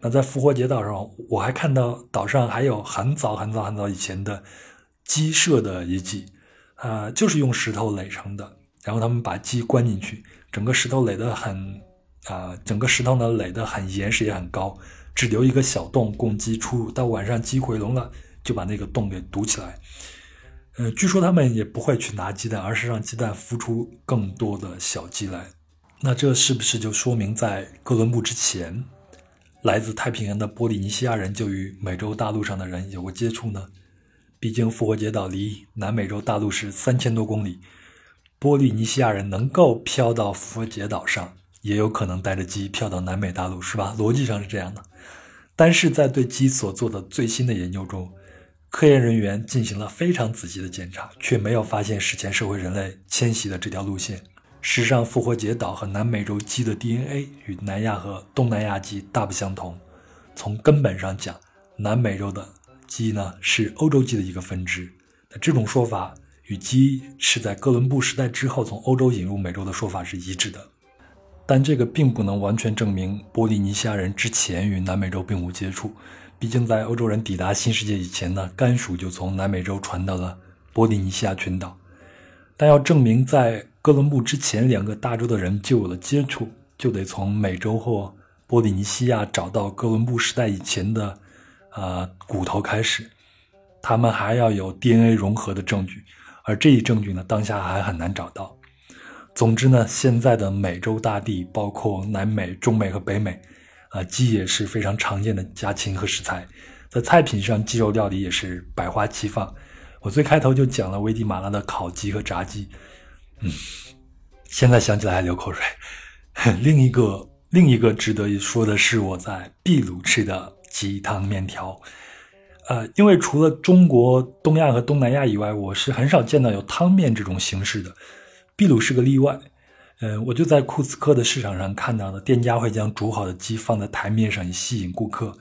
那在复活节岛上，我还看到岛上还有很早很早很早以前的鸡舍的遗迹，啊，就是用石头垒成的。然后他们把鸡关进去，整个石头垒得很，啊，整个石头呢垒得很严实也很高，只留一个小洞供鸡出入。到晚上鸡回笼了。就把那个洞给堵起来，呃，据说他们也不会去拿鸡蛋，而是让鸡蛋孵出更多的小鸡来。那这是不是就说明在哥伦布之前，来自太平洋的波利尼西亚人就与美洲大陆上的人有过接触呢？毕竟复活节岛离南美洲大陆是三千多公里，波利尼西亚人能够飘到复活节岛上，也有可能带着鸡飘到南美大陆，是吧？逻辑上是这样的。但是在对鸡所做的最新的研究中，科研人员进行了非常仔细的检查，却没有发现史前社会人类迁徙的这条路线。事实上，复活节岛和南美洲鸡的 DNA 与南亚和东南亚鸡大不相同。从根本上讲，南美洲的鸡呢是欧洲鸡的一个分支。那这种说法与鸡是在哥伦布时代之后从欧洲引入美洲的说法是一致的。但这个并不能完全证明波利尼西亚人之前与南美洲并无接触。毕竟，在欧洲人抵达新世界以前呢，甘薯就从南美洲传到了波利尼西亚群岛。但要证明在哥伦布之前两个大洲的人就有了接触，就得从美洲或波利尼西亚找到哥伦布时代以前的，啊骨头开始。他们还要有 DNA 融合的证据，而这一证据呢，当下还很难找到。总之呢，现在的美洲大地，包括南美、中美和北美。啊，鸡也是非常常见的家禽和食材，在菜品上，鸡肉料理也是百花齐放。我最开头就讲了危地马拉的烤鸡和炸鸡，嗯，现在想起来还流口水。(laughs) 另一个另一个值得一说的是，我在秘鲁吃的鸡汤面条。呃，因为除了中国、东亚和东南亚以外，我是很少见到有汤面这种形式的，秘鲁是个例外。嗯，我就在库斯科的市场上看到的，店家会将煮好的鸡放在台面上以吸引顾客。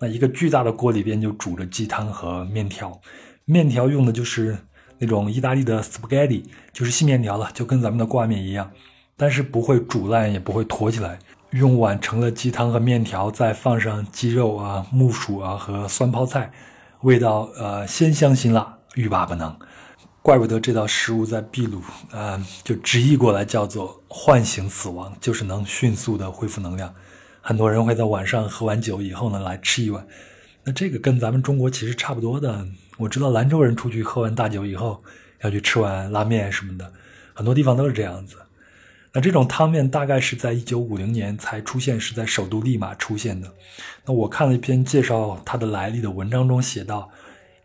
那一个巨大的锅里边就煮着鸡汤和面条，面条用的就是那种意大利的 spaghetti，就是细面条了，就跟咱们的挂面一样，但是不会煮烂，也不会坨起来，用碗盛了鸡汤和面条，再放上鸡肉啊、木薯啊和酸泡菜，味道呃鲜香辛辣，欲罢不能。怪不得这道食物在秘鲁，呃，就直译过来叫做“唤醒死亡”，就是能迅速的恢复能量。很多人会在晚上喝完酒以后呢来吃一碗。那这个跟咱们中国其实差不多的。我知道兰州人出去喝完大酒以后要去吃碗拉面什么的，很多地方都是这样子。那这种汤面大概是在一九五零年才出现，是在首都利马出现的。那我看了一篇介绍它的来历的文章中写道。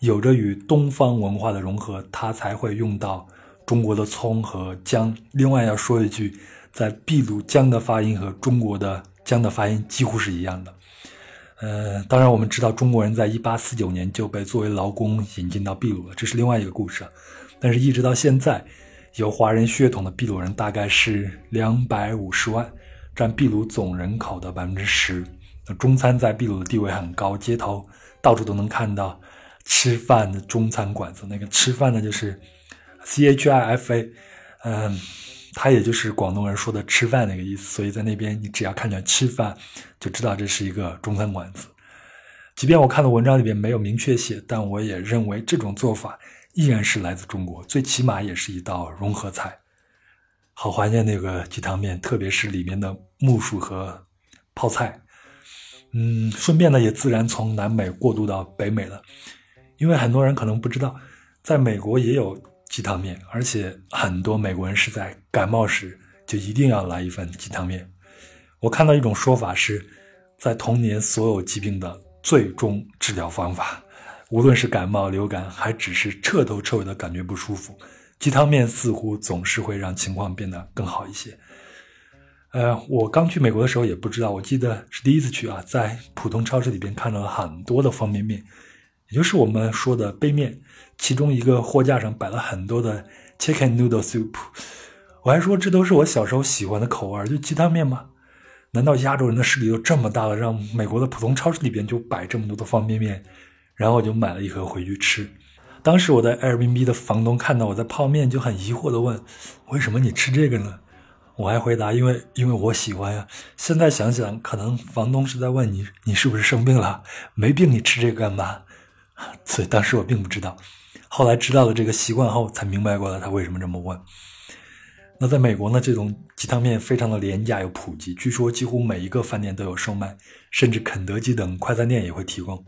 有着与东方文化的融合，它才会用到中国的葱和姜。另外要说一句，在秘鲁姜的发音和中国的姜的发音几乎是一样的。呃，当然我们知道中国人在一八四九年就被作为劳工引进到秘鲁了，这是另外一个故事。但是，一直到现在，有华人血统的秘鲁人大概是两百五十万，占秘鲁总人口的百分之十。中餐在秘鲁的地位很高，街头到处都能看到。吃饭的中餐馆子，那个吃饭的就是 C H I F A，嗯，它也就是广东人说的吃饭那个意思。所以在那边，你只要看见吃饭，就知道这是一个中餐馆子。即便我看的文章里边没有明确写，但我也认为这种做法依然是来自中国，最起码也是一道融合菜。好怀念那个鸡汤面，特别是里面的木薯和泡菜。嗯，顺便呢，也自然从南美过渡到北美了。因为很多人可能不知道，在美国也有鸡汤面，而且很多美国人是在感冒时就一定要来一份鸡汤面。我看到一种说法是，在童年所有疾病的最终治疗方法，无论是感冒、流感，还只是彻头彻尾的感觉不舒服，鸡汤面似乎总是会让情况变得更好一些。呃，我刚去美国的时候也不知道，我记得是第一次去啊，在普通超市里边看到了很多的方便面。就是我们说的杯面，其中一个货架上摆了很多的 chicken noodle soup。我还说这都是我小时候喜欢的口味，就鸡汤面吗？难道亚洲人的势力都这么大了，让美国的普通超市里边就摆这么多的方便面？然后我就买了一盒回去吃。当时我在 Airbnb 的房东看到我在泡面，就很疑惑的问：“为什么你吃这个呢？”我还回答：“因为因为我喜欢呀。”现在想想，可能房东是在问你：“你是不是生病了？没病你吃这个干嘛？” (laughs) 所以当时我并不知道，后来知道了这个习惯后，才明白过来他为什么这么问。那在美国呢，这种鸡汤面非常的廉价又普及，据说几乎每一个饭店都有售卖，甚至肯德基等快餐店也会提供。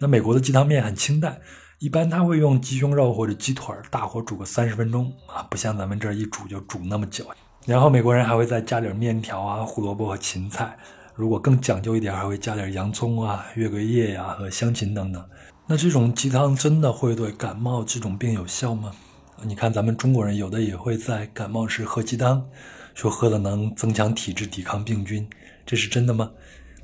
那美国的鸡汤面很清淡，一般他会用鸡胸肉或者鸡腿大火煮个三十分钟啊，不像咱们这儿一煮就煮那么久。然后美国人还会再加点面条啊、胡萝卜和芹菜，如果更讲究一点，还会加点洋葱啊、月桂叶呀和香芹等等。那这种鸡汤真的会对感冒这种病有效吗？你看咱们中国人有的也会在感冒时喝鸡汤，说喝了能增强体质、抵抗病菌，这是真的吗？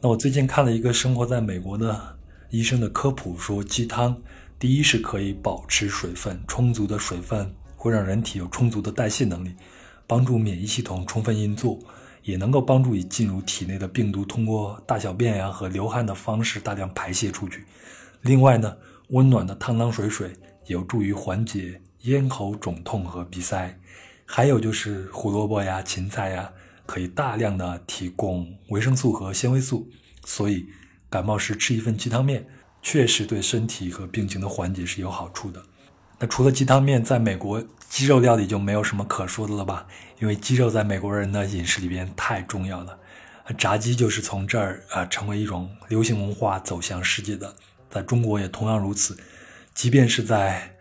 那我最近看了一个生活在美国的医生的科普，说鸡汤第一是可以保持水分，充足的水分会让人体有充足的代谢能力，帮助免疫系统充分运作，也能够帮助已进入体内的病毒通过大小便呀和流汗的方式大量排泄出去。另外呢，温暖的汤汤水水有助于缓解咽喉肿痛和鼻塞，还有就是胡萝卜呀、芹菜呀，可以大量的提供维生素和纤维素，所以感冒时吃一份鸡汤面，确实对身体和病情的缓解是有好处的。那除了鸡汤面，在美国鸡肉料理就没有什么可说的了吧？因为鸡肉在美国人的饮食里边太重要了，炸鸡就是从这儿啊成为一种流行文化走向世界的。在中国也同样如此，即便是在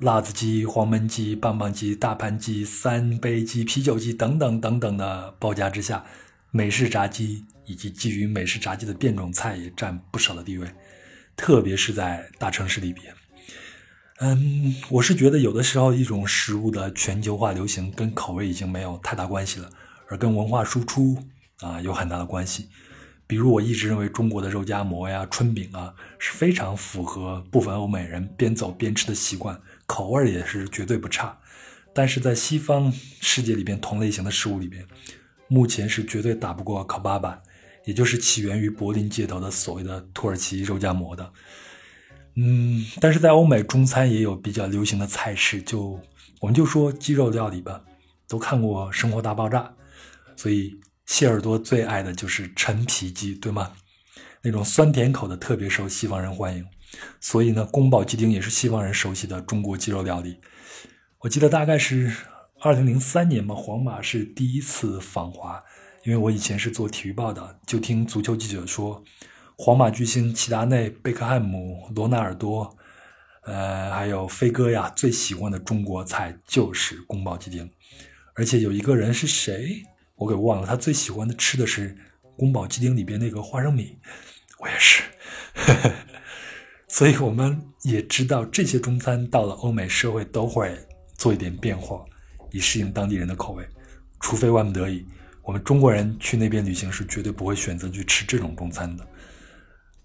辣子鸡、黄焖鸡、棒棒鸡、大盘鸡、三杯鸡、啤酒鸡等等等等的包夹之下，美式炸鸡以及基于美式炸鸡的变种菜也占不少的地位，特别是在大城市里边。嗯，我是觉得有的时候一种食物的全球化流行跟口味已经没有太大关系了，而跟文化输出啊有很大的关系。比如，我一直认为中国的肉夹馍呀、春饼啊是非常符合部分欧美人边走边吃的习惯，口味也是绝对不差。但是在西方世界里边，同类型的食物里边，目前是绝对打不过烤巴巴，也就是起源于柏林街头的所谓的土耳其肉夹馍的。嗯，但是在欧美中餐也有比较流行的菜式，就我们就说鸡肉料理吧，都看过《生活大爆炸》，所以。谢耳朵最爱的就是陈皮鸡，对吗？那种酸甜口的特别受西方人欢迎，所以呢，宫保鸡丁也是西方人熟悉的中国鸡肉料理。我记得大概是二零零三年嘛，皇马是第一次访华，因为我以前是做体育报的，就听足球记者说，皇马巨星齐达内、贝克汉姆、罗纳尔多，呃，还有飞哥呀，最喜欢的中国菜就是宫保鸡丁，而且有一个人是谁，我给忘了，他最喜欢的吃的是宫保鸡丁里边那个花生米。我也是，(laughs) 所以我们也知道这些中餐到了欧美社会都会做一点变化，以适应当地人的口味。除非万不得已，我们中国人去那边旅行是绝对不会选择去吃这种中餐的。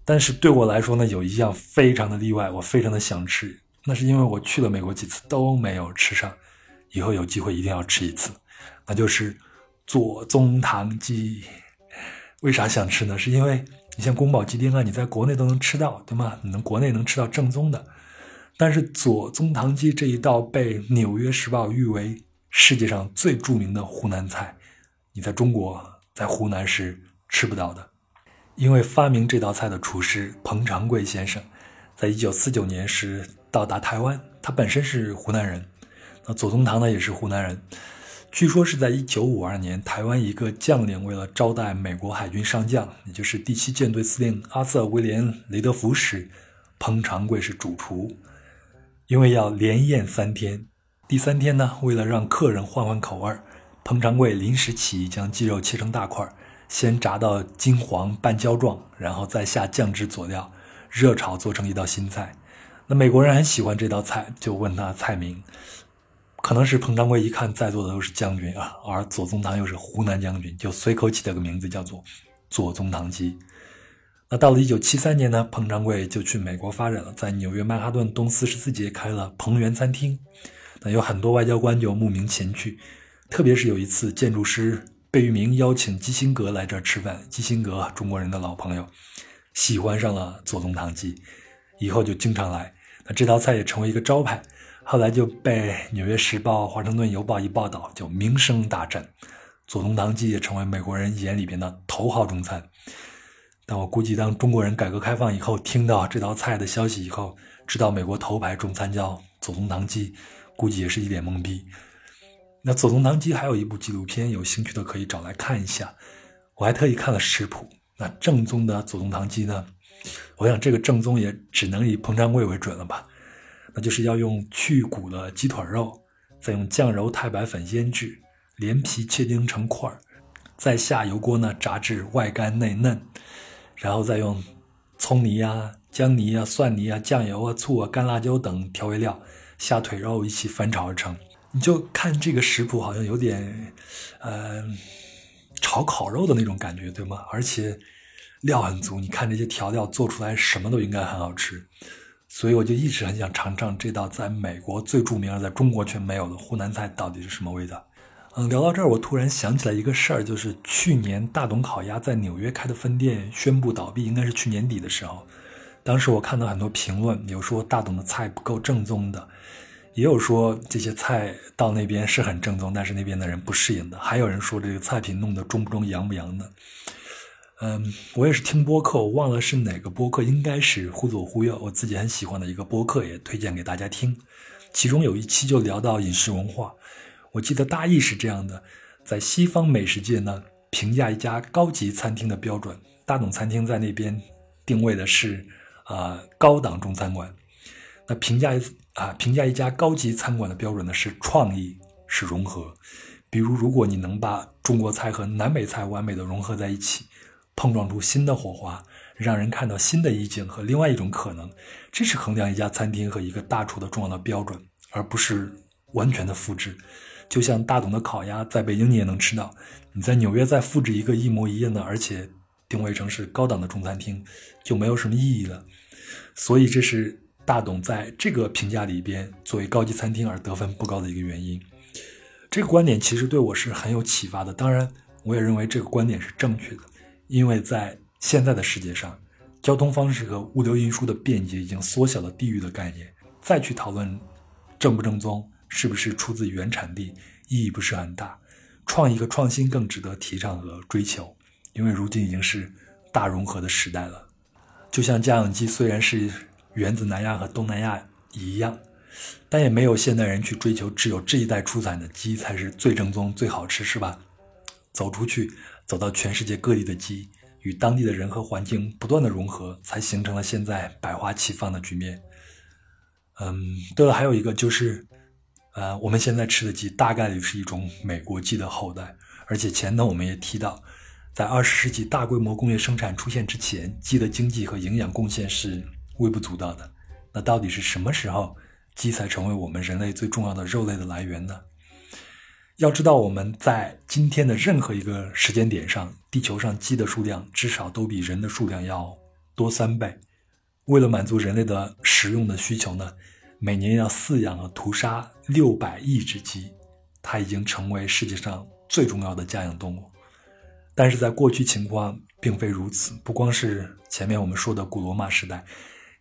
但是对我来说呢，有一样非常的例外，我非常的想吃，那是因为我去了美国几次都没有吃上，以后有机会一定要吃一次，那就是左宗棠鸡。为啥想吃呢？是因为。你像宫保鸡丁啊，你在国内都能吃到，对吗？你能国内能吃到正宗的，但是左宗棠鸡这一道被《纽约时报》誉为世界上最著名的湖南菜，你在中国在湖南是吃不到的，因为发明这道菜的厨师彭长贵先生，在一九四九年时到达台湾，他本身是湖南人，那左宗棠呢也是湖南人。据说是在一九五二年，台湾一个将领为了招待美国海军上将，也就是第七舰队司令阿瑟·威廉·雷德福时，彭长贵是主厨。因为要连宴三天，第三天呢，为了让客人换换口味彭长贵临时起意将鸡肉切成大块，先炸到金黄半焦状，然后再下酱汁佐料，热炒做成一道新菜。那美国人很喜欢这道菜，就问他菜名。可能是彭长贵一看在座的都是将军啊，而左宗棠又是湖南将军，就随口起了个名字叫做左宗棠鸡。那到了一九七三年呢，彭长贵就去美国发展了，在纽约曼哈顿东四十四街开了彭园餐厅。那有很多外交官就慕名前去，特别是有一次建筑师贝聿铭邀请基辛格来这儿吃饭，基辛格中国人的老朋友，喜欢上了左宗棠鸡，以后就经常来。那这道菜也成为一个招牌。后来就被《纽约时报》《华盛顿邮报》一报道，就名声大振，左宗棠鸡也成为美国人眼里边的头号中餐。但我估计，当中国人改革开放以后，听到这道菜的消息以后，知道美国头牌中餐叫左宗棠鸡，估计也是一脸懵逼。那左宗堂鸡还有一部纪录片，有兴趣的可以找来看一下。我还特意看了食谱。那正宗的左宗堂鸡呢？我想这个正宗也只能以彭长贵为准了吧。那就是要用去骨的鸡腿肉，再用酱油、太白粉腌制，连皮切丁成块儿，再下油锅呢炸至外干内嫩，然后再用葱泥啊、姜泥啊、蒜泥啊、酱油啊、醋啊、干辣椒等调味料下腿肉一起翻炒而成。你就看这个食谱，好像有点，呃，炒烤肉的那种感觉，对吗？而且料很足，你看这些调料做出来，什么都应该很好吃。所以我就一直很想尝尝这道在美国最著名而在中国却没有的湖南菜到底是什么味道。嗯，聊到这儿，我突然想起来一个事儿，就是去年大董烤鸭在纽约开的分店宣布倒闭，应该是去年底的时候。当时我看到很多评论，有说大董的菜不够正宗的，也有说这些菜到那边是很正宗，但是那边的人不适应的，还有人说这个菜品弄得中不中、洋不洋的。嗯，我也是听播客，我忘了是哪个播客，应该是忽左忽右，我自己很喜欢的一个播客，也推荐给大家听。其中有一期就聊到饮食文化，我记得大意是这样的：在西方美食界呢，评价一家高级餐厅的标准，大董餐厅在那边定位的是啊高档中餐馆。那评价啊评价一家高级餐馆的标准呢是创意，是融合。比如，如果你能把中国菜和南北菜完美的融合在一起。碰撞出新的火花，让人看到新的意境和另外一种可能，这是衡量一家餐厅和一个大厨的重要的标准，而不是完全的复制。就像大董的烤鸭，在北京你也能吃到，你在纽约再复制一个一模一样的，而且定位成是高档的中餐厅，就没有什么意义了。所以，这是大董在这个评价里边作为高级餐厅而得分不高的一个原因。这个观点其实对我是很有启发的，当然，我也认为这个观点是正确的。因为在现在的世界上，交通方式和物流运输的便捷已经缩小了地域的概念，再去讨论正不正宗、是不是出自原产地，意义不是很大。创意和创新更值得提倡和追求，因为如今已经是大融合的时代了。就像家养鸡虽然是源自南亚和东南亚一样，但也没有现代人去追求只有这一代出产的鸡才是最正宗、最好吃，是吧？走出去，走到全世界各地的鸡，与当地的人和环境不断的融合，才形成了现在百花齐放的局面。嗯，对了，还有一个就是。呃，我们现在吃的鸡大概率是一种美国鸡的后代，而且前头我们也提到，在二十世纪大规模工业生产出现之前，鸡的经济和营养贡献是微不足道的。那到底是什么时候鸡才成为我们人类最重要的肉类的来源呢？要知道，我们在今天的任何一个时间点上，地球上鸡的数量至少都比人的数量要多三倍。为了满足人类的食用的需求呢？每年要饲养和屠杀六百亿只鸡，它已经成为世界上最重要的家养动物。但是在过去情况并非如此，不光是前面我们说的古罗马时代，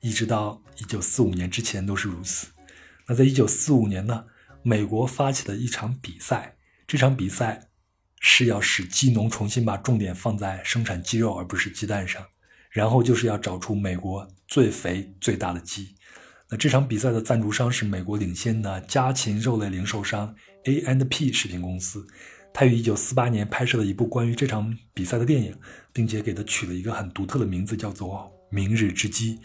一直到一九四五年之前都是如此。那在一九四五年呢，美国发起了一场比赛，这场比赛是要使鸡农重新把重点放在生产鸡肉而不是鸡蛋上，然后就是要找出美国最肥最大的鸡。那这场比赛的赞助商是美国领先的家禽肉类零售商 anp 食品公司，他于1948年拍摄了一部关于这场比赛的电影，并且给它取了一个很独特的名字，叫做《明日之鸡》。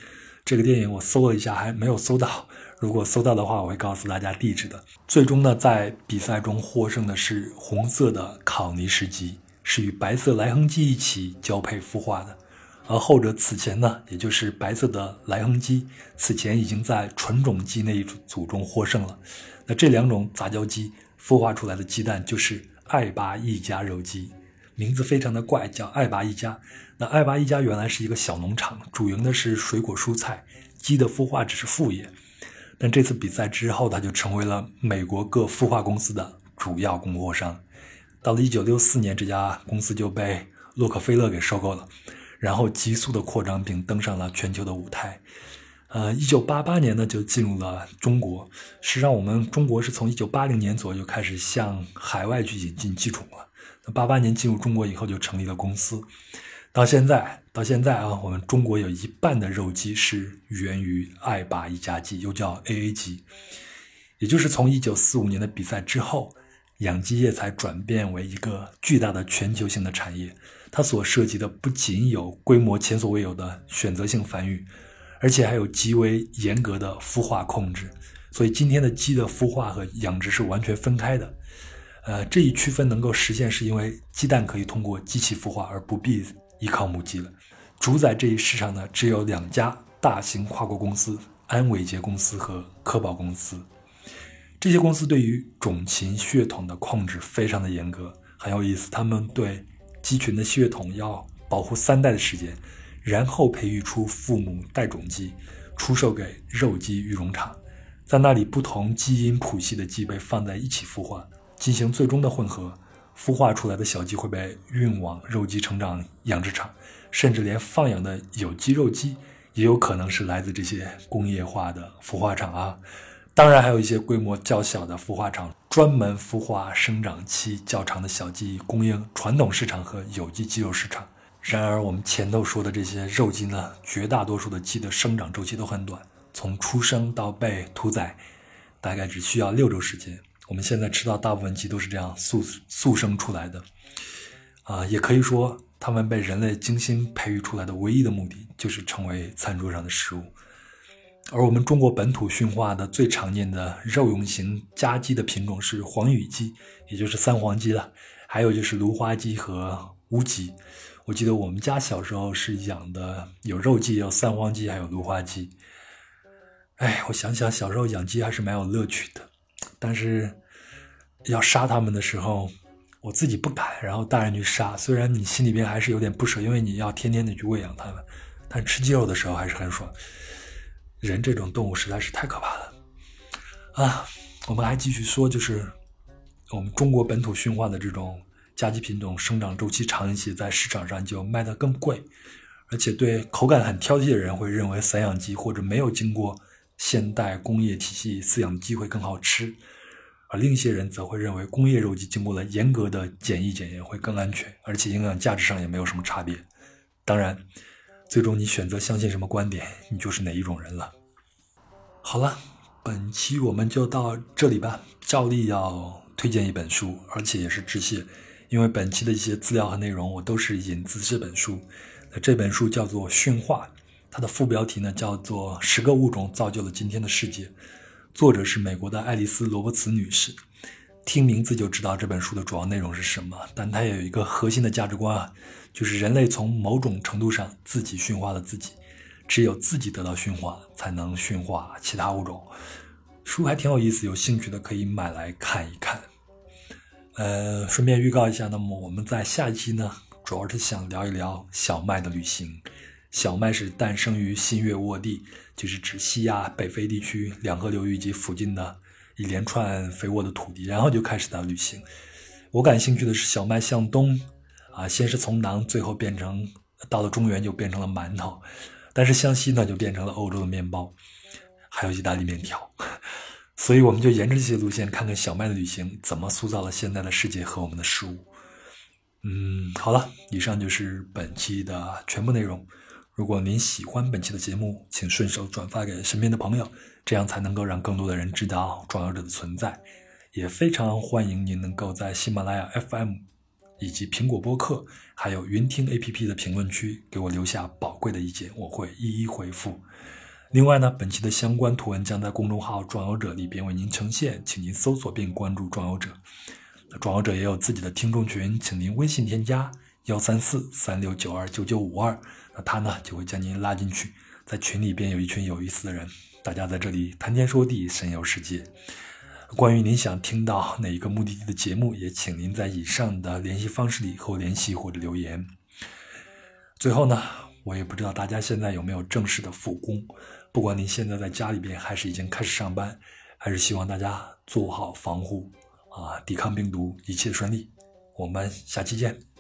这个电影我搜了一下，还没有搜到。如果搜到的话，我会告诉大家地址的。最终呢，在比赛中获胜的是红色的考尼什鸡，是与白色莱亨鸡一起交配孵化的。而后者此前呢，也就是白色的莱亨鸡，此前已经在纯种鸡那一组中获胜了。那这两种杂交鸡孵化出来的鸡蛋就是爱拔一家肉鸡，名字非常的怪，叫爱拔一家。那艾巴一家原来是一个小农场，主营的是水果蔬菜，鸡的孵化只是副业。但这次比赛之后，它就成为了美国各孵化公司的主要供货商。到了1964年，这家公司就被洛克菲勒给收购了。然后急速的扩张，并登上了全球的舞台。呃，一九八八年呢，就进入了中国。实际上，我们中国是从一九八零年左右开始向海外去引进鸡种了。那八八年进入中国以后，就成立了公司。到现在，到现在啊，我们中国有一半的肉鸡是源于爱拔一家鸡，又叫 AA 鸡。也就是从一九四五年的比赛之后，养鸡业才转变为一个巨大的全球性的产业。它所涉及的不仅有规模前所未有的选择性繁育，而且还有极为严格的孵化控制。所以今天的鸡的孵化和养殖是完全分开的。呃，这一区分能够实现，是因为鸡蛋可以通过机器孵化，而不必依靠母鸡了。主宰这一市场呢，只有两家大型跨国公司：安伟杰公司和科宝公司。这些公司对于种禽血统的控制非常的严格，很有意思。他们对鸡群的血统要保护三代的时间，然后培育出父母代种鸡，出售给肉鸡育种场，在那里不同基因谱系的鸡被放在一起孵化，进行最终的混合。孵化出来的小鸡会被运往肉鸡成长养殖场，甚至连放养的有机肉鸡也有可能是来自这些工业化的孵化场啊。当然，还有一些规模较小的孵化场，专门孵化生长期较长的小鸡，供应传统市场和有机鸡肉市场。然而，我们前头说的这些肉鸡呢，绝大多数的鸡的生长周期都很短，从出生到被屠宰，大概只需要六周时间。我们现在吃到大部分鸡都是这样速速生出来的，啊，也可以说，它们被人类精心培育出来的唯一的目的，就是成为餐桌上的食物。而我们中国本土驯化的最常见的肉用型家鸡的品种是黄羽鸡，也就是三黄鸡了。还有就是芦花鸡和乌鸡。我记得我们家小时候是养的有肉鸡，有三黄鸡，还有芦花鸡。哎，我想想，小时候养鸡还是蛮有乐趣的。但是要杀它们的时候，我自己不敢，然后大人去杀。虽然你心里边还是有点不舍，因为你要天天的去喂养它们，但吃鸡肉的时候还是很爽。人这种动物实在是太可怕了啊！我们还继续说，就是我们中国本土驯化的这种家鸡品种，生长周期长一些，在市场上就卖得更贵，而且对口感很挑剔的人会认为散养鸡或者没有经过现代工业体系饲养鸡会更好吃。而另一些人则会认为工业肉鸡经过了严格的检疫检验会更安全，而且营养价值上也没有什么差别。当然，最终你选择相信什么观点，你就是哪一种人了。好了，本期我们就到这里吧。照例要推荐一本书，而且也是致谢，因为本期的一些资料和内容我都是引自这本书。那这本书叫做《驯化》，它的副标题呢叫做《十个物种造就了今天的世界》。作者是美国的爱丽丝·罗伯茨女士，听名字就知道这本书的主要内容是什么。但它有一个核心的价值观啊，就是人类从某种程度上自己驯化了自己，只有自己得到驯化，才能驯化其他物种。书还挺有意思，有兴趣的可以买来看一看。呃，顺便预告一下，那么我们在下一期呢，主要是想聊一聊小麦的旅行。小麦是诞生于新月沃地。就是指西亚、北非地区两河流域及附近的一连串肥沃的土地，然后就开始的旅行。我感兴趣的是小麦向东，啊，先是从馕，最后变成到了中原就变成了馒头，但是向西呢就变成了欧洲的面包，还有意大利面条。(laughs) 所以我们就沿着这些路线，看看小麦的旅行怎么塑造了现在的世界和我们的事物。嗯，好了，以上就是本期的全部内容。如果您喜欢本期的节目，请顺手转发给身边的朋友，这样才能够让更多的人知道壮游者的存在。也非常欢迎您能够在喜马拉雅 FM、以及苹果播客，还有云听 APP 的评论区给我留下宝贵的意见，我会一一回复。另外呢，本期的相关图文将在公众号“壮游者”里边为您呈现，请您搜索并关注“壮游者”。那壮游者也有自己的听众群，请您微信添加幺三四三六九二九九五二。那他呢就会将您拉进去，在群里边有一群有意思的人，大家在这里谈天说地，神游世界。关于您想听到哪一个目的地的节目，也请您在以上的联系方式里和我联系或者留言。最后呢，我也不知道大家现在有没有正式的复工，不管您现在在家里边还是已经开始上班，还是希望大家做好防护啊，抵抗病毒，一切顺利。我们下期见。